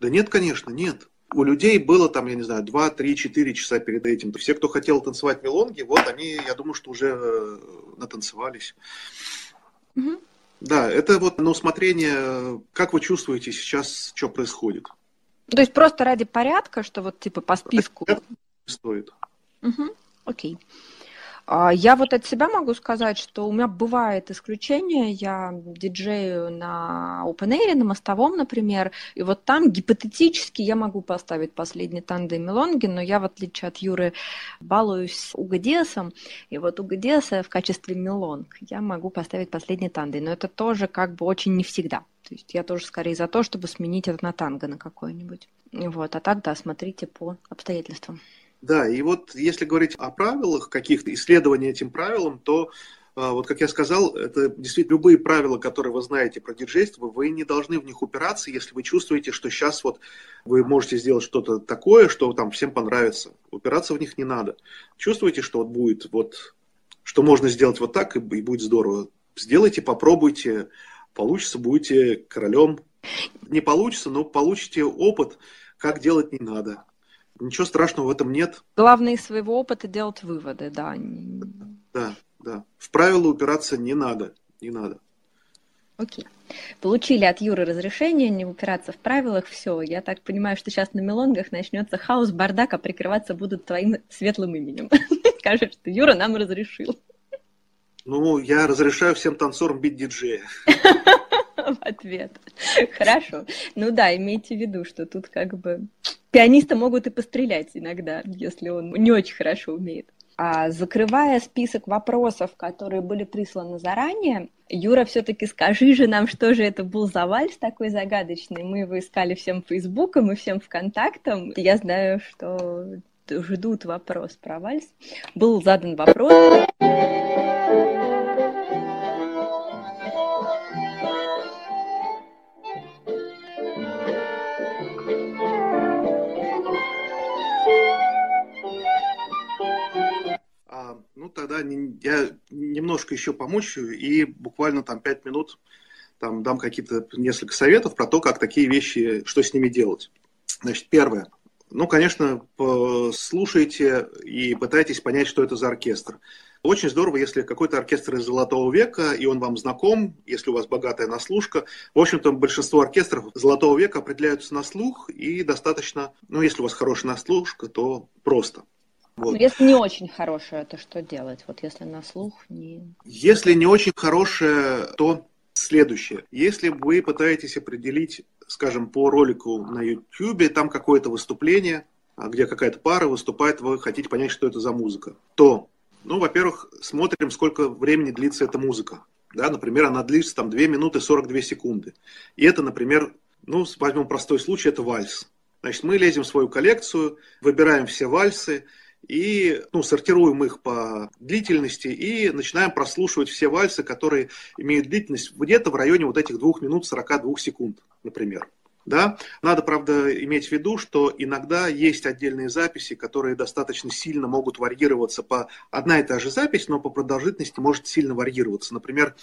Да нет, конечно, нет. У людей было там, я не знаю, 2, 3, 4 часа перед этим. Все, кто хотел танцевать мелонги, вот они, я думаю, что уже э, натанцевались. Угу. Да, это вот на усмотрение, как вы чувствуете сейчас, что происходит. То есть просто ради порядка, что вот типа по списку. Это стоит. Угу, окей. Я вот от себя могу сказать, что у меня бывает исключение. Я диджею на Open Air, на Мостовом, например, и вот там гипотетически я могу поставить последний танды и мелонги, но я, в отличие от Юры, балуюсь угодесом, и вот угодеса в качестве мелонг я могу поставить последний танды, но это тоже как бы очень не всегда. То есть я тоже скорее за то, чтобы сменить это на танго на какое-нибудь. Вот, а так, да, смотрите по обстоятельствам. Да, и вот если говорить о правилах, каких-то исследований этим правилам, то а, вот как я сказал, это действительно любые правила, которые вы знаете про диджейство, вы не должны в них упираться, если вы чувствуете, что сейчас вот вы можете сделать что-то такое, что там всем понравится. Упираться в них не надо. Чувствуете, что вот будет вот, что можно сделать вот так и будет здорово. Сделайте, попробуйте, получится, будете королем. Не получится, но получите опыт, как делать не надо. Ничего страшного в этом нет. Главное из своего опыта делать выводы, да. Да, да. В правила упираться не надо, не надо. Окей. Получили от Юры разрешение не упираться в правилах. Все, я так понимаю, что сейчас на мелонгах начнется хаос, бардак, а прикрываться будут твоим светлым именем. скажет, что Юра нам разрешил. Ну, я разрешаю всем танцорам бить диджея. В ответ. Хорошо. Ну да, имейте в виду, что тут как бы пианиста могут и пострелять иногда, если он не очень хорошо умеет. А закрывая список вопросов, которые были присланы заранее, Юра, все-таки скажи же нам, что же это был за вальс такой загадочный. Мы его искали всем Фейсбуком и всем ВКонтактом. Я знаю, что ждут вопрос про вальс. Был задан вопрос. Ну, тогда я немножко еще помучаю и буквально там пять минут там дам какие-то несколько советов про то, как такие вещи, что с ними делать. Значит, первое. Ну, конечно, слушайте и пытайтесь понять, что это за оркестр. Очень здорово, если какой-то оркестр из Золотого века, и он вам знаком, если у вас богатая наслушка. В общем-то, большинство оркестров Золотого века определяются на слух, и достаточно, ну, если у вас хорошая наслушка, то просто. Вот. Ну, если не очень хорошая, то что делать? Вот если на слух не... Если не очень хорошая, то следующее. Если вы пытаетесь определить, скажем, по ролику на YouTube, там какое-то выступление, а, где какая-то пара выступает, вы хотите понять, что это за музыка, то, ну, во-первых, смотрим, сколько времени длится эта музыка. Да, например, она длится там 2 минуты 42 секунды. И это, например, ну, возьмем простой случай, это вальс. Значит, мы лезем в свою коллекцию, выбираем все вальсы, и ну, сортируем их по длительности и начинаем прослушивать все вальсы, которые имеют длительность где-то в районе вот этих 2 минут 42 секунд, например. Да? Надо, правда, иметь в виду, что иногда есть отдельные записи, которые достаточно сильно могут варьироваться по... Одна и та же запись, но по продолжительности может сильно варьироваться. Например,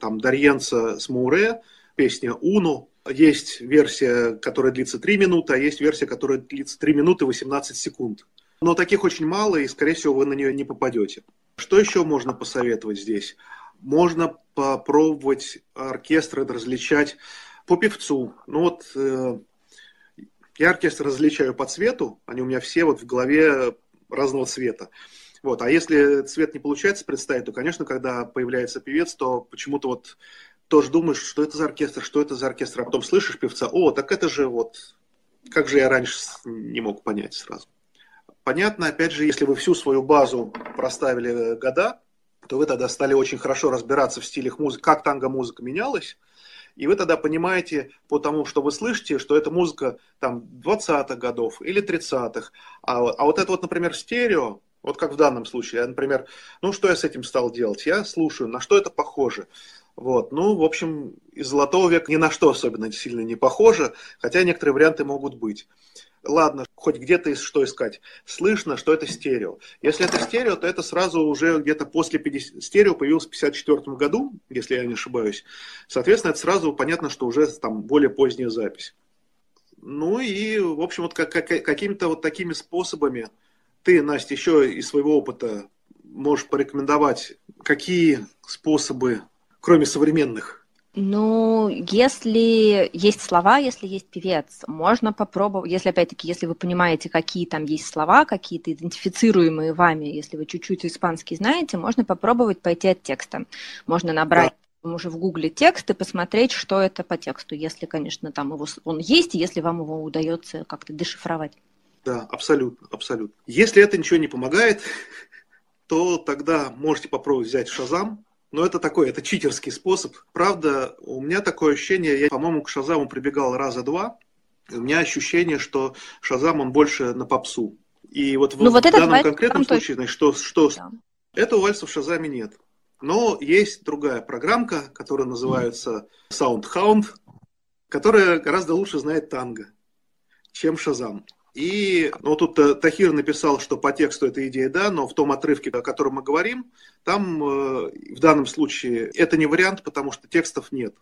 там Дарьенца с Мауре, песня «Уну», есть версия, которая длится 3 минуты, а есть версия, которая длится 3 минуты 18 секунд. Но таких очень мало, и, скорее всего, вы на нее не попадете. Что еще можно посоветовать здесь? Можно попробовать оркестры различать по певцу. Ну вот э, я оркестр различаю по цвету, они у меня все вот в голове разного цвета. Вот. А если цвет не получается представить, то, конечно, когда появляется певец, то почему-то вот тоже думаешь, что это за оркестр, что это за оркестр, а потом слышишь певца, о, так это же вот, как же я раньше не мог понять сразу. Понятно, опять же, если вы всю свою базу проставили года, то вы тогда стали очень хорошо разбираться в стилях музыки, как танго-музыка менялась, и вы тогда понимаете по тому, что вы слышите, что это музыка там 20-х годов или 30-х. А, а вот это вот, например, стерео, вот как в данном случае, я, например, ну что я с этим стал делать? Я слушаю, на что это похоже. Вот. Ну, в общем, из Золотого века ни на что особенно сильно не похоже, хотя некоторые варианты могут быть ладно, хоть где-то что искать. Слышно, что это стерео. Если это стерео, то это сразу уже где-то после 50... Стерео появилось в 54 году, если я не ошибаюсь. Соответственно, это сразу понятно, что уже там более поздняя запись. Ну и, в общем, вот как, как, какими-то вот такими способами ты, Настя, еще из своего опыта можешь порекомендовать, какие способы, кроме современных, ну, если есть слова, если есть певец, можно попробовать, если, опять-таки, если вы понимаете, какие там есть слова, какие-то идентифицируемые вами, если вы чуть-чуть испанский знаете, можно попробовать пойти от текста. Можно набрать да. уже в гугле текст и посмотреть, что это по тексту, если, конечно, там его, он есть, и если вам его удается как-то дешифровать. Да, абсолютно, абсолютно. Если это ничего не помогает, то тогда можете попробовать взять Шазам, но это такой, это читерский способ. Правда, у меня такое ощущение, я, по-моему, к Шазаму прибегал раза два, у меня ощущение, что Шазам, он больше на попсу. И вот ну, в, вот в данном конкретном случае, значит, что, что да. этого вальса в Шазаме нет. Но есть другая программка, которая называется SoundHound, которая гораздо лучше знает танго, чем Шазам. И ну, тут э, Тахир написал, что по тексту эта идея да, но в том отрывке, о котором мы говорим, там э, в данном случае это не вариант, потому что текстов нет.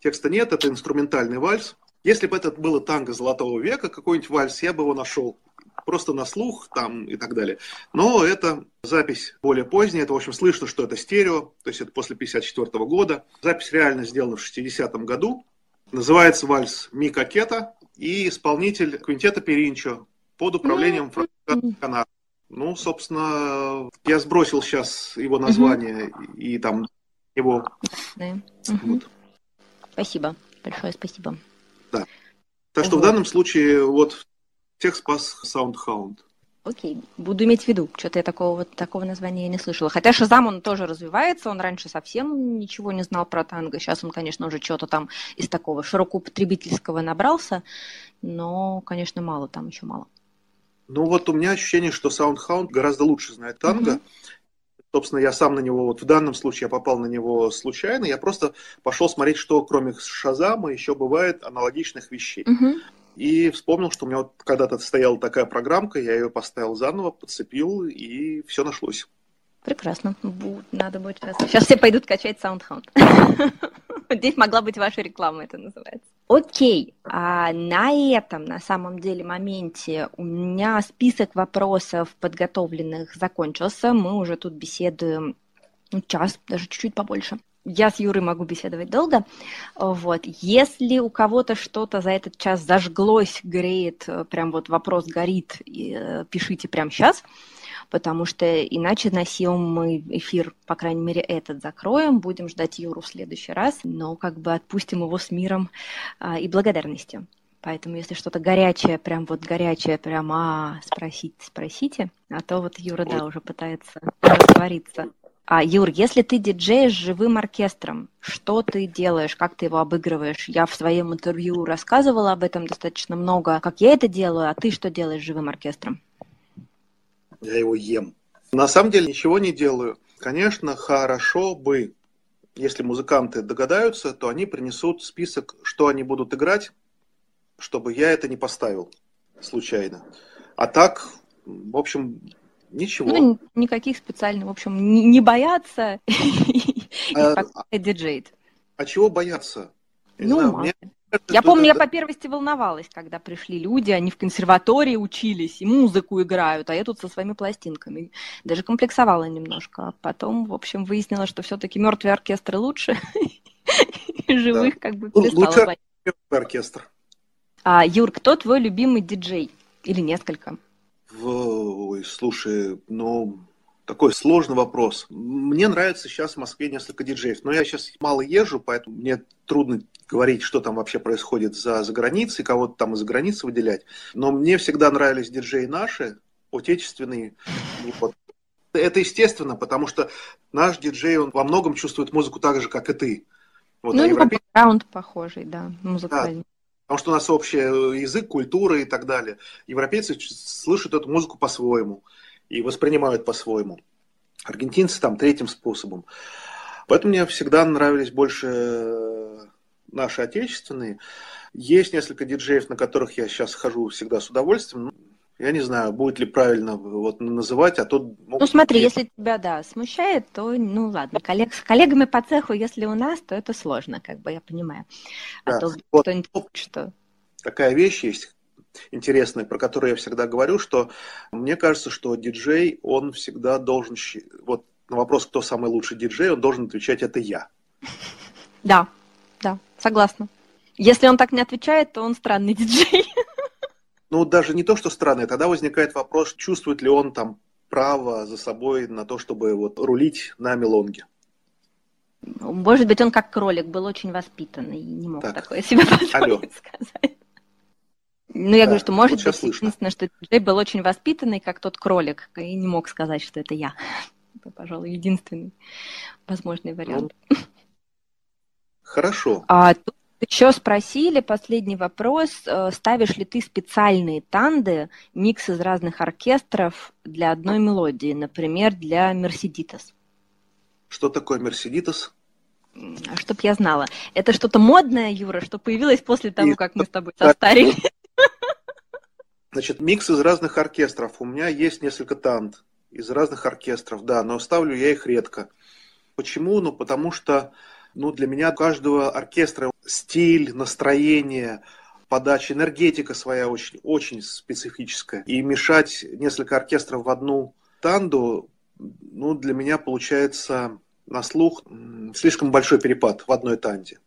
Текста нет, это инструментальный вальс. Если бы это было танго золотого века, какой-нибудь вальс, я бы его нашел просто на слух там и так далее. Но это запись более поздняя, это, в общем, слышно, что это стерео, то есть это после 54 года. Запись реально сделана в 60-м году. Называется вальс «Ми Кокета», и исполнитель квинтета Перинчо под управлением Франко Канара. Ну, собственно, я сбросил сейчас его название угу. и там его... Да. Угу. Вот. Спасибо. Большое спасибо. Да. Так что вот. в данном случае вот тех спас SoundHound. Окей, буду иметь в виду. Что-то я такого, такого названия не слышала. Хотя Шазам, он тоже развивается, он раньше совсем ничего не знал про танго. Сейчас он, конечно, уже что-то там из такого широкоупотребительского набрался, но, конечно, мало, там еще мало. Ну вот у меня ощущение, что SoundHound гораздо лучше знает танго. Mm-hmm. Собственно, я сам на него, вот в данном случае я попал на него случайно. Я просто пошел смотреть, что кроме Шазама еще бывает аналогичных вещей. Mm-hmm. И вспомнил, что у меня вот когда-то стояла такая программка, я ее поставил заново, подцепил, и все нашлось. Прекрасно. Надо будет сейчас. Сейчас все пойдут качать SoundHound. Здесь могла быть ваша реклама, это называется. Окей, а на этом, на самом деле, моменте у меня список вопросов подготовленных закончился. Мы уже тут беседуем ну, час, даже чуть-чуть побольше я с Юрой могу беседовать долго. Вот. Если у кого-то что-то за этот час зажглось, греет, э, прям вот вопрос горит, э, пишите прямо сейчас, потому что иначе на силу мы эфир, по крайней мере, этот закроем, будем ждать Юру в следующий раз, но как бы отпустим его с миром а, и благодарностью. Поэтому, если что-то горячее, прям вот горячее, прям, а, спросите, спросите. А то вот Юра, да, уже пытается раствориться. А, Юр, если ты диджеешь живым оркестром, что ты делаешь, как ты его обыгрываешь? Я в своем интервью рассказывала об этом достаточно много, как я это делаю, а ты что делаешь живым оркестром? Я его ем. На самом деле ничего не делаю. Конечно, хорошо бы, если музыканты догадаются, то они принесут список, что они будут играть, чтобы я это не поставил случайно. А так, в общем, Ничего. Ну, никаких специальных, в общем, не, не бояться и а, диджеет. А чего бояться? ну, я помню, я по первости волновалась, когда пришли люди, они в консерватории учились и музыку играют, а я тут со своими пластинками. Даже комплексовала немножко. А потом, в общем, выяснила, что все-таки мертвый оркестр лучше, живых как бы перестала Лучше оркестр. А, Юр, кто твой любимый диджей? Или несколько? Ой, слушай, ну, такой сложный вопрос. Мне нравится сейчас в Москве несколько диджеев, но я сейчас мало езжу, поэтому мне трудно говорить, что там вообще происходит за, за границей, кого-то там из-за границы выделять. Но мне всегда нравились диджеи наши, отечественные. Вот. Это естественно, потому что наш диджей, он во многом чувствует музыку так же, как и ты. Вот, ну, а европей... бэкграунд похожий, да, музыкальный. Да. Потому что у нас общий э, язык, культура и так далее. Европейцы слышат эту музыку по-своему и воспринимают по-своему. Аргентинцы там третьим способом. Поэтому мне всегда нравились больше э, наши отечественные. Есть несколько диджеев, на которых я сейчас хожу всегда с удовольствием. Я не знаю, будет ли правильно вот называть, а то Ну смотри, если тебя, да, смущает, то, ну ладно, коллег, с коллегами по цеху, если у нас, то это сложно, как бы, я понимаю. А да. то вот, кто-нибудь что... Такая вещь есть интересная, про которую я всегда говорю, что мне кажется, что диджей, он всегда должен, вот на вопрос, кто самый лучший диджей, он должен отвечать, это я. Да, да, согласна. Если он так не отвечает, то он странный диджей. Ну, даже не то, что странное, тогда возникает вопрос, чувствует ли он там право за собой на то, чтобы вот рулить на мелонге. Может быть, он как кролик был очень воспитанный и не мог так. такое себе позволить Алло. сказать. Ну, я да, говорю, что может вот быть слышно. единственное, что Джей был очень воспитанный, как тот кролик, и не мог сказать, что это я. Это, пожалуй, единственный возможный вариант. Ну, хорошо. А тут еще спросили, последний вопрос, э, ставишь ли ты специальные танды, микс из разных оркестров для одной мелодии, например, для Мерседитас? Что такое Мерседитас? Чтоб я знала. Это что-то модное, Юра, что появилось после того, И... как мы с тобой состарились? Значит, микс из разных оркестров. У меня есть несколько танд из разных оркестров, да, но ставлю я их редко. Почему? Ну, потому что ну, для меня у каждого оркестра стиль, настроение, подача, энергетика своя очень, очень специфическая. И мешать несколько оркестров в одну танду, ну, для меня получается на слух слишком большой перепад в одной танде.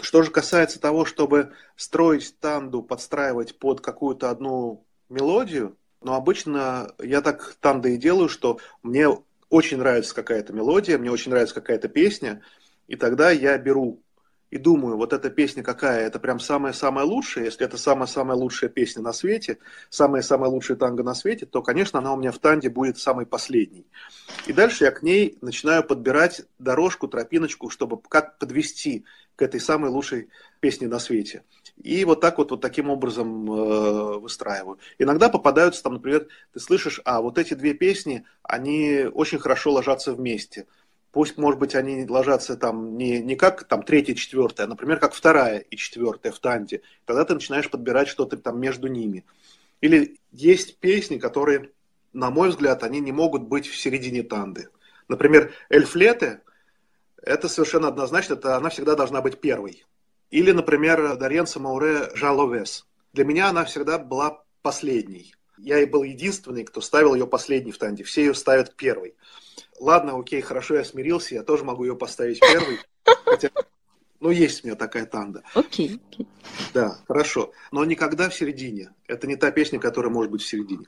Что же касается того, чтобы строить танду, подстраивать под какую-то одну мелодию, Но обычно я так танды и делаю, что мне очень нравится какая-то мелодия, мне очень нравится какая-то песня, и тогда я беру и думаю, вот эта песня какая, это прям самая-самая лучшая, если это самая-самая лучшая песня на свете, самая-самая лучшая танго на свете, то, конечно, она у меня в танде будет самой последней. И дальше я к ней начинаю подбирать дорожку, тропиночку, чтобы как подвести к этой самой лучшей песне на свете. И вот так вот, вот таким образом э, выстраиваю. Иногда попадаются там, например, ты слышишь, а вот эти две песни, они очень хорошо ложатся вместе. Пусть, может быть, они ложатся там не, не как там третья, четвертая, а, например, как вторая и четвертая в танде. Тогда ты начинаешь подбирать что-то там между ними. Или есть песни, которые, на мой взгляд, они не могут быть в середине танды. Например, Эльфлете, это совершенно однозначно, это она всегда должна быть первой. Или, например, Дарьенса Мауре Жаловес. Для меня она всегда была последней. Я и был единственный, кто ставил ее последней в танде. Все ее ставят первой. Ладно, окей, хорошо, я смирился, я тоже могу ее поставить первой. Хотя, ну, есть у меня такая танда. Окей. Okay, okay. Да, хорошо. Но никогда в середине. Это не та песня, которая может быть в середине.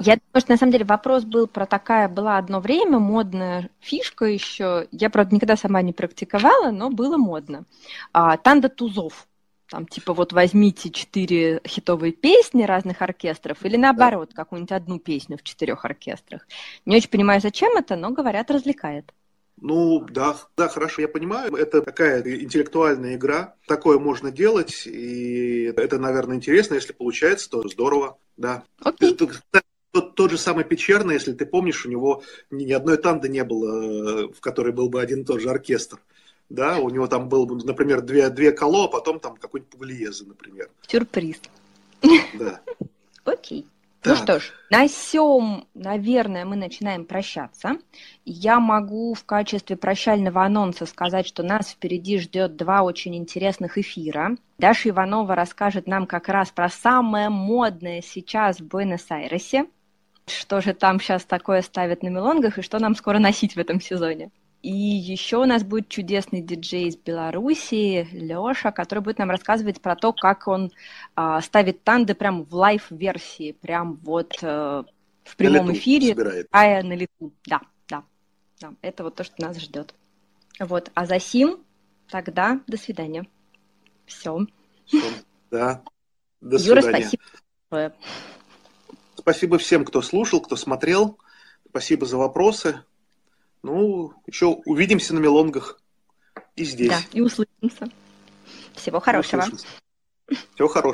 Я думаю, что на самом деле вопрос был про такая, была одно время модная фишка еще. Я, правда, никогда сама не практиковала, но было модно. А, танда тузов. Там типа вот возьмите четыре хитовые песни разных оркестров или наоборот, да. какую-нибудь одну песню в четырех оркестрах. Не очень понимаю, зачем это, но говорят, развлекает. Ну, да, да, хорошо, я понимаю. Это такая интеллектуальная игра. Такое можно делать, и это, наверное, интересно. Если получается, то здорово, да. Окей. Тот, тот же самый Печерный, если ты помнишь, у него ни, ни одной танды не было, в которой был бы один и тот же оркестр да, у него там был, например, две, две коло, а потом там какой-нибудь Пуглиезы, например. Сюрприз. Да. Окей. Ну что ж, на сём, наверное, мы начинаем прощаться. Я могу в качестве прощального анонса сказать, что нас впереди ждет два очень интересных эфира. Даша Иванова расскажет нам как раз про самое модное сейчас в Буэнос-Айресе. Что же там сейчас такое ставят на милонгах и что нам скоро носить в этом сезоне. И еще у нас будет чудесный диджей из Беларуси, Леша, который будет нам рассказывать про то, как он а, ставит танды прям в live -версии, прям вот а, в прямом эфире, а на лету. Да, да, да. Это вот то, что нас ждет. Вот, а за сим тогда до свидания. Все. Да. До Юра, свидания. спасибо. Спасибо всем, кто слушал, кто смотрел. Спасибо за вопросы. Ну, еще увидимся на мелонгах и здесь. Да, и услышимся. Всего хорошего. Всего хорошего.